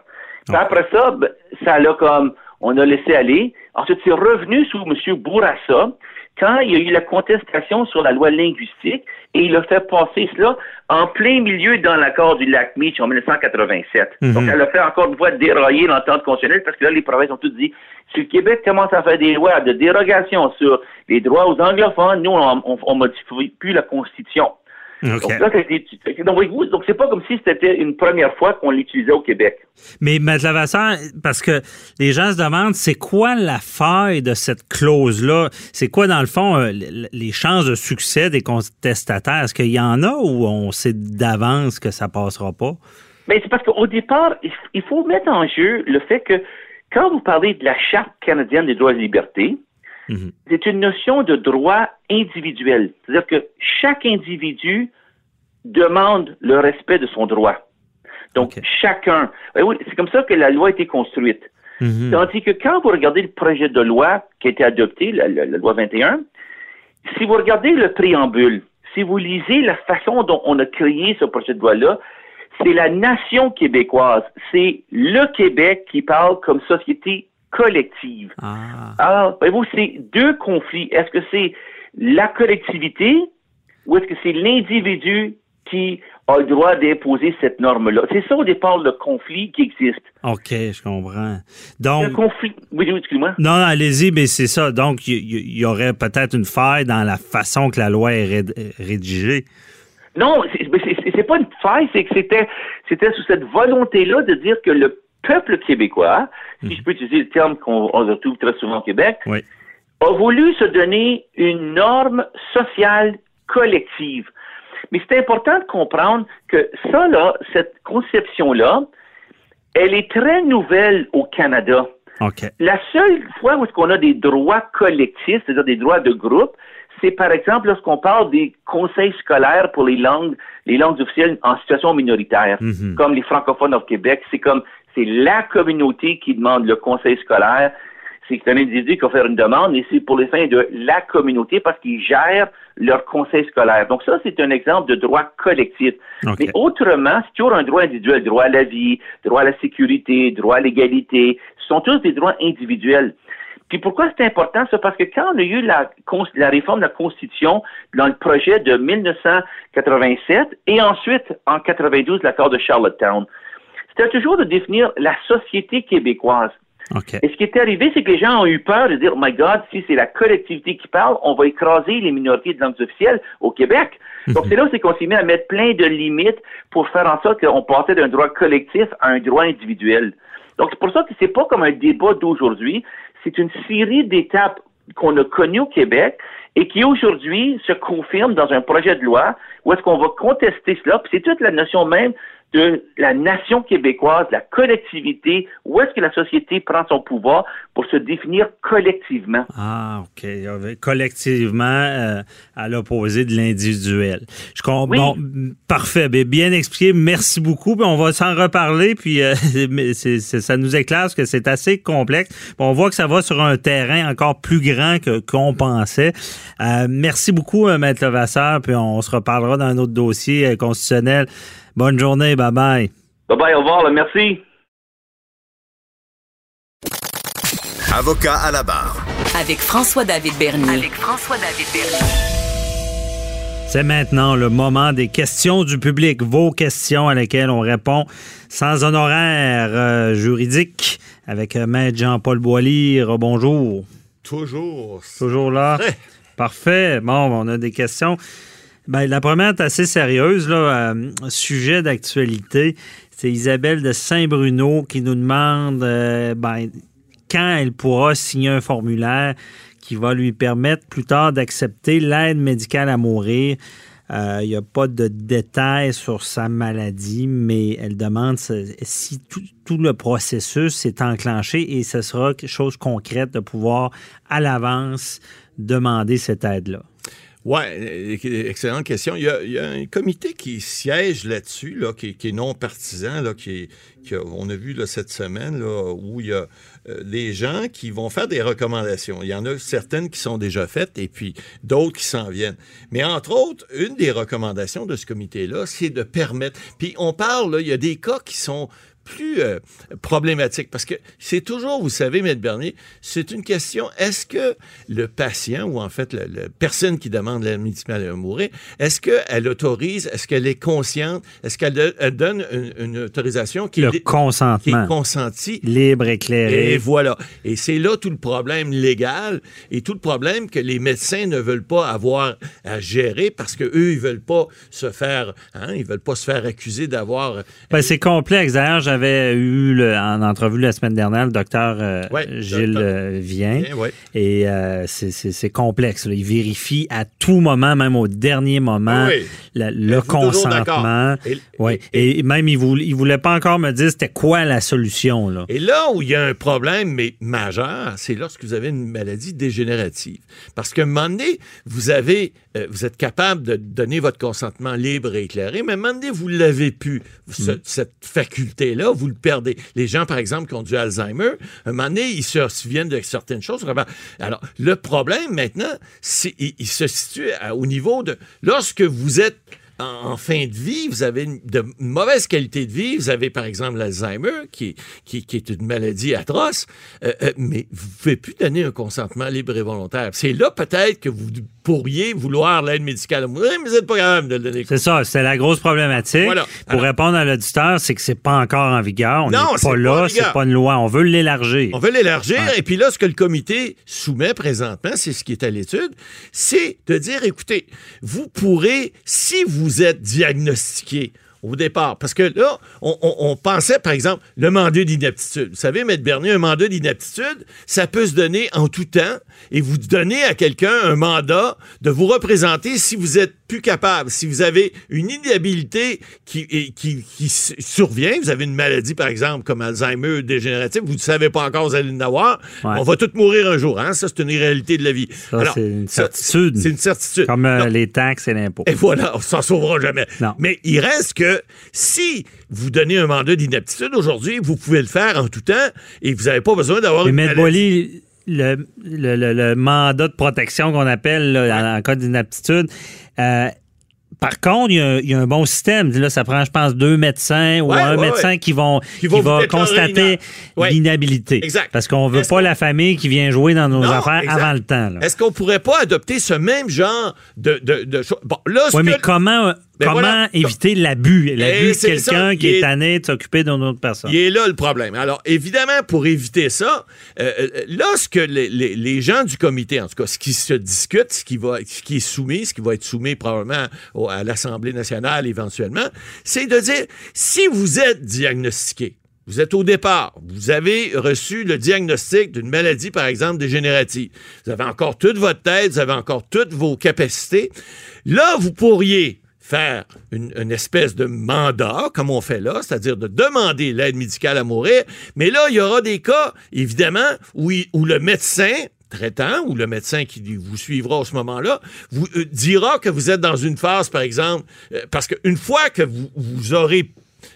Puis après ça, ben, ça l'a comme, on a laissé aller. Ensuite, c'est revenu sous M. Bourassa quand il y a eu la contestation sur la loi linguistique et il a fait passer cela en plein milieu dans l'accord du lac Meach en 1987. Mhm. Donc, elle a fait encore une fois dérailler l'entente constitutionnelle parce que là, les provinces ont toutes dit, si le Québec commence à faire des lois de dérogation sur les droits aux anglophones, nous, on, on modifie plus la Constitution. Donc là, donc, donc c'est pas comme si c'était une première fois qu'on l'utilisait au Québec. Mais Maître Lavasseur, parce que les gens se demandent, c'est quoi la faille de cette clause-là? C'est quoi, dans le fond, euh, les chances de succès des contestataires? Est-ce qu'il y en a ou on sait d'avance que ça passera pas? Mais c'est parce qu'au départ, il faut mettre en jeu le fait que quand vous parlez de la Charte canadienne des droits et libertés, Mhm. c'est une notion de droit individuel. C'est-à-dire que chaque individu demande le respect de son droit. Donc, chacun. Eh c'est comme ça que la loi a été construite. Mhm. Tandis que quand vous regardez le projet de loi qui a été adopté, la, la- la loi 21, si vous regardez le préambule, si vous lisez la façon dont on a créé ce projet de loi-là, c'est la nation québécoise, c'est le Québec qui parle comme société collective. Ah. Alors, voyez-vous, c'est deux conflits. Est-ce que c'est la collectivité ou est-ce que c'est l'individu qui a le droit d'imposer cette norme-là? C'est ça au départ le conflit qui existe. OK, je comprends. Le Donc, conflit. Oui, oui, excuse-moi. non, non, allez-y, mais c'est ça. Donc, il y, aurait peut-être une faille dans la façon que la loi est ré- rédigée. Non, c'est pas une faille, c'est que c'était sous cette volonté-là de dire que le peuple québécois, si je peux utiliser le terme qu'on on retrouve très souvent au Québec, Oui. a voulu se donner une norme sociale collective. Mais c'est important de comprendre que ça, là, cette conception-là, elle est très nouvelle au Canada. La seule fois où qu'on a des droits collectifs, c'est-à-dire des droits de groupe, c'est par exemple lorsqu'on parle des conseils scolaires pour les langues, les langues officielles en situation minoritaire, Mhm. comme les francophones au Québec. C'est comme c'est la communauté qui demande le conseil scolaire. C'est un individu qui va faire une demande et c'est pour les fins de la communauté parce qu'ils gèrent leur conseil scolaire. Donc ça, c'est un exemple de droit collectif. Mais autrement, c'est toujours un droit individuel, droit à la vie, droit à la sécurité, droit à l'égalité. Ce sont tous des droits individuels. Puis pourquoi c'est important, ça? Parce que quand on a eu la, la réforme de la Constitution dans le projet de 1987 et ensuite en 92 l'accord de Charlottetown, c'était toujours de définir la société québécoise. Et ce qui est arrivé, c'est que les gens ont eu peur de dire, oh my God, si c'est la collectivité qui parle, on va écraser les minorités de langues officielles au Québec. Donc c'est là où c'est qu'on s'est mis à mettre plein de limites pour faire en sorte qu'on passait d'un droit collectif à un droit individuel. Donc c'est pour ça que c'est pas comme un débat d'aujourd'hui, c'est une série d'étapes qu'on a connues au Québec et qui aujourd'hui se confirment dans un projet de loi où est-ce qu'on va contester cela. Puis c'est toute la notion même de la nation québécoise, la collectivité, où est-ce que la société prend son pouvoir pour se définir collectivement? Ah, OK. Y avait Collectivement, euh, à l'opposé de l'individuel. Je comprends. Oui. Bon, parfait. Bien, bien expliqué. Merci beaucoup. Puis on va s'en reparler. Puis euh, ça nous éclaire parce que c'est assez complexe. On voit que ça va sur un terrain encore plus grand que qu'on pensait. Euh, merci beaucoup, euh, Maître Levasseur. Puis on se reparlera dans un autre dossier euh, constitutionnel. Bonne journée. Bye bye. Bye bye, au revoir, là, merci. Avocat à la barre. Avec François-David Bernier. Avec François-David Bernier. C'est maintenant le moment des questions du public, vos questions à lesquelles on répond sans honoraire euh, juridique avec euh, Maître Jean-Paul Boilly. Bonjour. Toujours. Toujours là. Parfait. Bon, on a des questions. Ben, la première est assez sérieuse, euh, sujet d'actualité. C'est Isabelle de Saint-Bruno qui nous demande euh, ben, quand elle pourra signer un formulaire qui va lui permettre plus tard d'accepter l'aide médicale à mourir. Euh, Il n'y a pas de détails sur sa maladie, mais elle demande si- tout le processus est enclenché et ce sera quelque chose de concrète de pouvoir à l'avance demander cette aide-là. Oui, excellente question. Il y, a, un comité qui siège là-dessus, là, qui, est non partisan, là, qui, qui a- a vu cette semaine, où il y a euh, des gens qui vont faire des recommandations. Il y en a certaines qui sont déjà faites et puis d'autres qui s'en viennent. Mais entre autres, une des recommandations de ce comité-là, c'est de permettre. Puis on parle, là, il y a des cas qui sont plus euh, problématique parce que c'est toujours, vous savez, Maître Bernier, c'est une question, est-ce que le patient ou en fait la, la personne qui demande l'aide médicale à mourir, est-ce qu'elle autorise, est-ce qu'elle est consciente, est-ce qu'elle donne une, une autorisation qui, Le est, qui consentement. est consentie? Libre, éclairé. et voilà. Et c'est là tout le problème légal et tout le problème que les médecins ne veulent pas avoir à gérer parce que eux ils veulent pas se faire, hein, ils veulent pas se faire accuser d'avoir. Ben, c'est complexe. D'ailleurs, j'avais eu le- en entrevue la semaine dernière le docteur euh, Ouais, Gilles docteur. euh, Vien. Bien, ouais. Et euh, c'est- complexe. là. Il vérifie à tout moment, même au dernier moment, Oui. la- le consentement. Et- Ouais. et- Et, même, il voulait, il voulait pas encore me dire c'était quoi la solution. Là. Et là où il y a un problème, mais majeur, c'est lorsque vous avez une maladie dégénérative. Parce qu'à un moment donné, vous avez, euh, vous êtes capable de donner votre consentement libre et éclairé, mais à un moment donné, vous ne l'avez plus. Ce- Cette faculté-là, vous le perdez. Les gens, par exemple, qui ont du Alzheimer, un moment donné, ils se souviennent de certaines choses. Alors, le problème maintenant, il se situe à- au niveau de, lorsque vous êtes en, en fin de vie, vous avez une, de mauvaise qualité de vie, vous avez par exemple l'Alzheimer, qui, qui, qui est une maladie atroce, euh, euh, mais vous ne pouvez plus donner un consentement libre et volontaire. C'est là peut-être que vous pourriez vouloir l'aide médicale mais vous n'êtes pas capable de le donner. C'est ça, c'est la grosse problématique. Voilà. Pour Alors- répondre à l'auditeur, c'est que c'est pas encore en vigueur. On n'est Non, pas là, c'est pas une loi. On veut l'élargir. On veut l'élargir. Ouais. Et puis là, ce que le comité soumet présentement, c'est ce qui est à l'étude, c'est de dire, écoutez, vous pourrez, si vous êtes diagnostiqué au départ, parce que là, on, on- on pensait, par exemple, le mandat d'inaptitude. Vous savez, Maître Bernier, un mandat d'inaptitude, ça peut se donner en tout temps et vous donnez à quelqu'un un mandat de vous représenter si vous êtes plus capable, si vous avez une inhabilité qui, et- qui, qui s- survient, vous avez une maladie, par exemple, comme Alzheimer dégénératif, vous ne savez pas encore, vous allez en avoir, Ouais. on va tous mourir un jour. Hein? Ça, c'est une réalité de la vie. C'est une certitude. C'est une certitude. Comme euh, les taxes et l'impôt. Et voilà, on s'en sauvera jamais. Non. Mais il reste que si vous donnez un mandat d'inaptitude aujourd'hui, vous pouvez le faire en tout temps et vous n'avez pas besoin d'avoir Mais une maladie. Le, le- le- le mandat de protection qu'on appelle là, en, en cas d'inaptitude, euh, par contre, il y, a, il y a un bon système. Là, ça prend, je pense, deux médecins ou Ouais, un ouais, médecin ouais. qui vont Qui va constater l'inhabilité. Exact. Parce qu'on veut pas la famille qui vient jouer dans nos Non, affaires exact. avant le temps. Est-ce qu'on pourrait pas adopter ce même genre de, de, de choses? Bon, là, ce mais comment, Ben comment voilà. éviter l'abus? L'abus Et de quelqu'un qui est est- tanné de s'occuper d'une autre personne. Il est là le problème. Alors, évidemment, pour éviter ça, euh, euh, lorsque les, les- les gens du comité, en tout cas, ce qui se discute, ce qui, va, ce qui est soumis, ce qui va être soumis probablement au- à l'Assemblée nationale éventuellement, c'est de dire, si vous êtes diagnostiqué, vous êtes au départ, vous avez reçu le diagnostic d'une maladie, par exemple, dégénérative. Vous avez encore toute votre tête, vous avez encore toutes vos capacités. Là, vous pourriez faire une, espèce de mandat, comme on fait là, c'est-à-dire de demander l'aide médicale à mourir. Mais là, il y aura des cas, évidemment, où, le médecin traitant ou le médecin qui vous suivra à ce moment-là vous euh, dira que vous êtes dans une phase, par exemple, euh, parce qu'une fois que vous aurez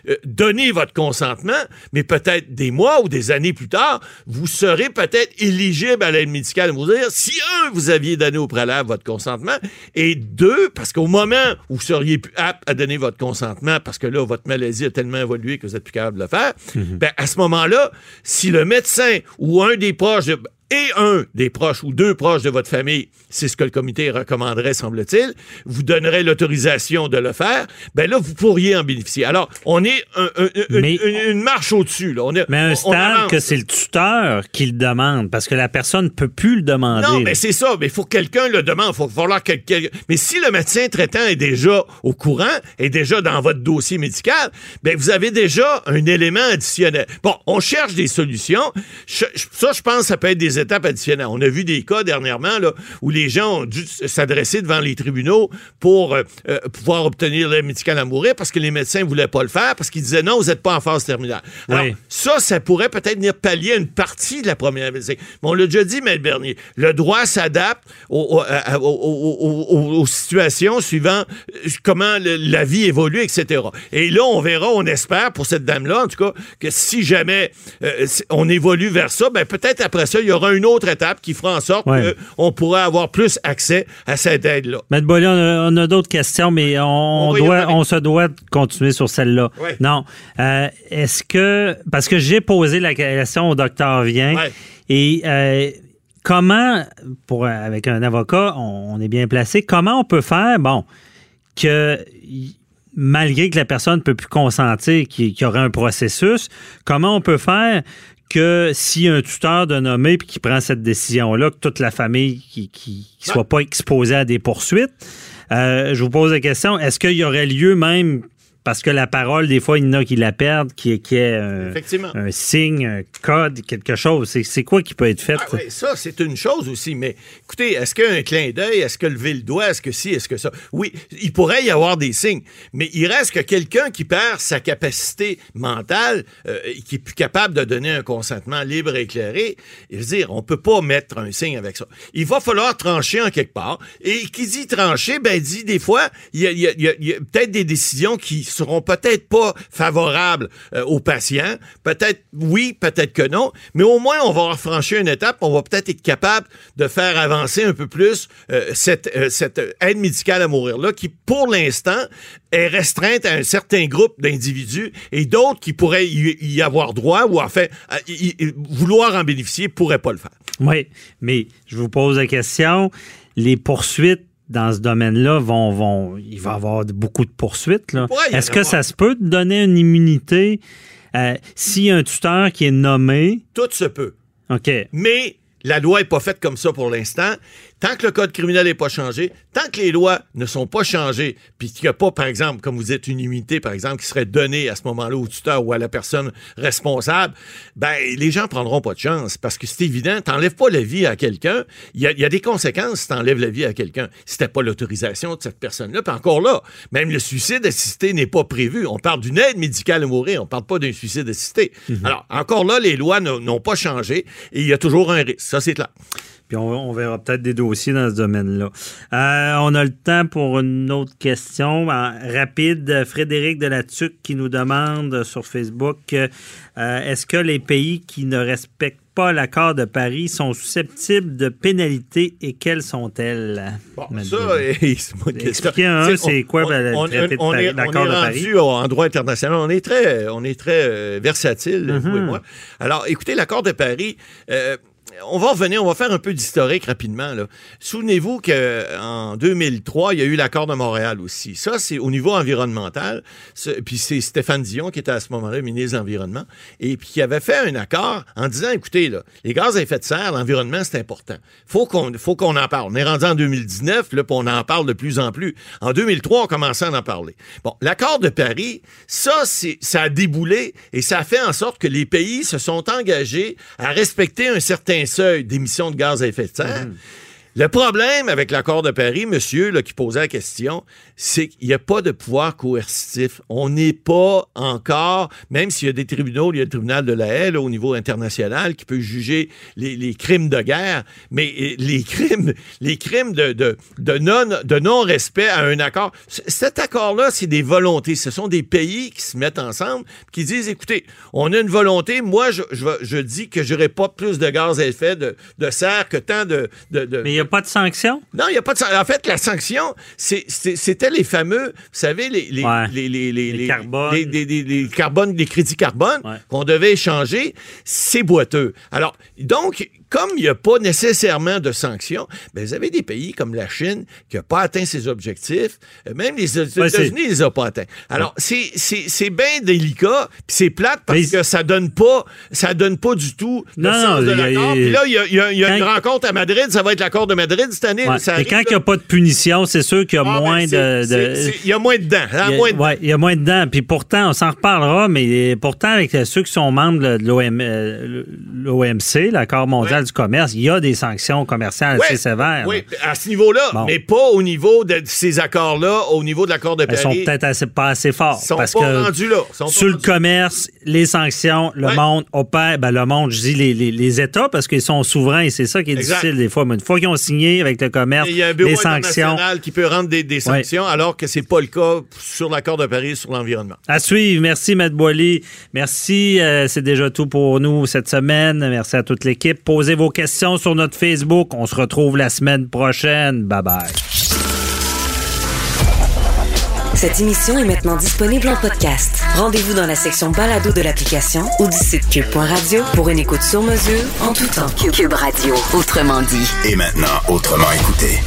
euh, donné votre consentement, mais peut-être des mois ou des années plus tard, vous serez peut-être éligible à l'aide médicale. À mourir si, un, vous aviez donné au préalable votre consentement, et deux, parce qu'au moment où vous seriez plus apte à donner votre consentement, parce que là, votre maladie a tellement évolué que vous êtes plus capable de le faire, ben, à ce moment-là, si le médecin ou un des proches de- et un des proches ou deux proches de votre famille, c'est ce que le comité recommanderait, semble-t-il, vous donnerait l'autorisation de le faire, ben là, vous pourriez en bénéficier. Alors, on est un- un- un- Mais- une, une marche au-dessus. Là. On est, Mais un stade que c'est le tuteur qui le demande, parce que la personne ne peut plus le demander. Non, mais c'est ça. Mais il faut que quelqu'un le demande. Il faut falloir que quelqu'un. Mais si le médecin traitant est déjà au courant, est déjà dans votre dossier médical, ben vous avez déjà un élément additionnel. Bon, on cherche des solutions. Je- ça, je pense, ça peut être des étapes additionnelles. On a vu des cas dernièrement là, où les gens ont dû s'adresser devant les tribunaux pour euh, euh, pouvoir obtenir l'aide médicale à mourir parce que les médecins ne voulaient pas le faire parce qu'ils disaient non, vous n'êtes pas en phase terminale. Alors, ça, ça pourrait peut-être venir pallier une partie de la première médecine. Mais on l'a déjà dit, M. Bernier, le droit s'adapte aux situations suivant euh, comment le- la vie évolue, etc. Et là, on verra, on espère pour cette dame-là, en tout cas, que si jamais euh, on évolue vers ça, ben peut-être après ça, il y aura une autre étape qui fera en sorte Ouais. qu'on pourrait avoir plus accès à cette aide-là. Maître Bollier, on a, d'autres questions, mais on, doit, on se doit de continuer sur celle-là. Ouais. Non. Euh, Est-ce que. Parce que j'ai posé la question au docteur Vien. Ouais. Et euh, comment, pour, avec un avocat, on, on est bien placé, comment on peut faire, bon, que malgré que la personne ne peut plus consentir, qu'il qu'il y aurait un processus, comment on peut faire que si un tuteur de nommé puis qui prend cette décision-là, que toute la famille qui qui, qui soit pas exposée à des poursuites, euh, je vous pose la question, est-ce qu'il y aurait lieu même, parce que la parole, des fois, il y en a qui la perdent, qui, qui est un, signe, un code, quelque chose. C'est- C'est quoi qui peut être fait? Ah oui, ça, c'est une chose aussi. Mais écoutez, est-ce qu'un clin d'œil, est-ce que lever le doigt, est-ce que si, est-ce que ça? Oui, il pourrait y avoir des signes. Mais il reste que quelqu'un qui perd sa capacité mentale, euh, qui est plus capable de donner un consentement libre et éclairé, je veux dire, on peut pas mettre un signe avec ça. Il va falloir trancher en quelque part. Et qui dit trancher, ben dit des fois, il y a, il il il a peut-être des décisions qui seront peut-être pas favorables euh, aux patients. Peut-être oui, peut-être que non. Mais au moins, on va avoir franchi une étape. On va peut-être être capable de faire avancer un peu plus euh, cette, euh, cette aide médicale à mourir-là, qui, pour l'instant, est restreinte à un certain groupe d'individus et d'autres qui pourraient y, avoir droit ou, en vouloir en bénéficier pourraient pas le faire. Oui, mais je vous pose la question. Les poursuites dans ce domaine-là vont, vont. Il va y avoir beaucoup de poursuites. Est-ce que avoir. ça se peut de donner une immunité euh, s'il y a un tuteur qui est nommé? Tout se peut. OK. Mais la loi n'est pas faite comme ça pour l'instant. Tant que le code criminel n'est pas changé, tant que les lois ne sont pas changées, puis qu'il n'y a pas, par exemple, comme vous êtes une immunité, par exemple, qui serait donnée à ce moment-là au tuteur ou à la personne responsable, ben les gens prendront pas de chance parce que c'est évident, t'enlèves pas la vie à quelqu'un, il y a, il y a des conséquences si t'enlèves la vie à quelqu'un. Si t'as pas l'autorisation de cette personne-là, puis encore là, même le suicide assisté n'est pas prévu. On parle d'une aide médicale à mourir, on parle pas d'un suicide assisté. Alors, encore là, les lois n'ont n'ont pas changé et il y a toujours un risque. Ça, c'est clair. Puis on, on verra peut-être des dossiers dans ce domaine-là. Euh, on a le temps pour une autre question. En rapide, Frédéric Delatuc qui nous demande sur Facebook euh, est-ce que les pays qui ne respectent pas l'accord de Paris sont susceptibles de pénalités et quelles sont-elles? Bon, ça. Expliquez un, c'est quoi, traité de Paris- l'accord on est de Paris? rendu en droit international. On est très, on est très euh, versatile, Mm-hmm. vous et moi. Alors, écoutez, l'accord de Paris. euh, on va revenir, on va faire un peu d'historique rapidement. Souvenez-vous qu'en 2003, il y a eu l'accord de Montréal aussi. Ça, c'est au niveau environnemental. Puis c'est Stéphane Dion qui était à ce moment-là ministre de l'Environnement et puis qui avait fait un accord en disant, écoutez, les gaz à effet de serre, l'environnement, c'est important. Faut qu'on faut qu'on en parle. On est rendu en 2019, là, on en parle de plus en plus. En 2003, on commençait à en parler. Bon, l'accord de Paris, ça, ça a déboulé et ça a fait en sorte que les pays se sont engagés à respecter un certain seuil d'émissions de gaz à effet de serre. Le problème avec l'accord de Paris, monsieur qui posait la question, c'est qu'il n'y a pas de pouvoir coercitif. On n'est pas encore, même s'il y a des tribunaux, il y a le tribunal de la haie au niveau international qui peut juger les, crimes de guerre, mais les crimes, les crimes de, non, de non-respect à un accord. Cet accord-là, c'est des volontés. Ce sont des pays qui se mettent ensemble, qui disent, écoutez, on a une volonté. Moi, je, dis que j'aurai pas plus de gaz à effet de, serre que tant de, a pas de sanction? non, il n'y a pas de sanction. En fait, la sanction, c'était les fameux, vous savez, les, les, Ouais. les, les, carbones. les- les- les- les carbones, les crédits carbone Ouais. qu'on devait échanger. C'est boiteux. Alors, donc, comme il n'y a pas nécessairement de sanctions, ben, vous avez des pays comme la Chine qui n'a pas atteint ses objectifs. Euh, Même les États-Unis ne les ont pas atteints. Alors, c'est- c'est c'est bien délicat, puis c'est plate parce Mais- que ça donne pas ça donne pas du tout le Non, sens non, de l'accord. Puis là, il y a, il y a- il y a une rencontre à Madrid, ça va être l'accord de Madrid cette année. Ouais. ça Et arrive, quand il n'y a pas de punition, c'est sûr qu'il y a Ah, ben, moins de. Il y a moins de dents. hein, Il y a- moins de ouais, il y a moins dedans. Puis pourtant, on s'en reparlera, mais pourtant, avec ceux qui sont membres de l'OM, euh, l'OMC, l'accord mondial. Du commerce, il y a des sanctions commerciales assez sévères. Oui, à ce niveau-là, Bon. mais pas au niveau de ces accords-là, au niveau de l'accord de Elles sont Paris. peut-être assez, pas assez forts. Ils sont parce pas que rendus là. Ils sont pas sur le rendus- commerce, les sanctions, le monde opère. Ben, le monde, je dis les, les- les États, parce qu'ils sont souverains et c'est ça qui est Exact. difficile des fois. Mais une fois qu'ils ont signé avec le commerce, Il y a un bureau les sanctions. qui peut rendre des, des sanctions, alors que c'est pas le cas sur l'accord de Paris sur l'environnement. À suivre. Merci, Matt Boily. Merci. euh, c'est déjà tout pour nous cette semaine. Merci à toute l'équipe. Posez vos questions sur notre Facebook. On se retrouve la semaine prochaine. Bye bye. Cette émission est maintenant disponible en podcast. Rendez-vous dans la section balado de l'application ou du site cube.radio pour une écoute sur mesure en tout temps. Cube Radio, autrement dit. Et maintenant, autrement écouté.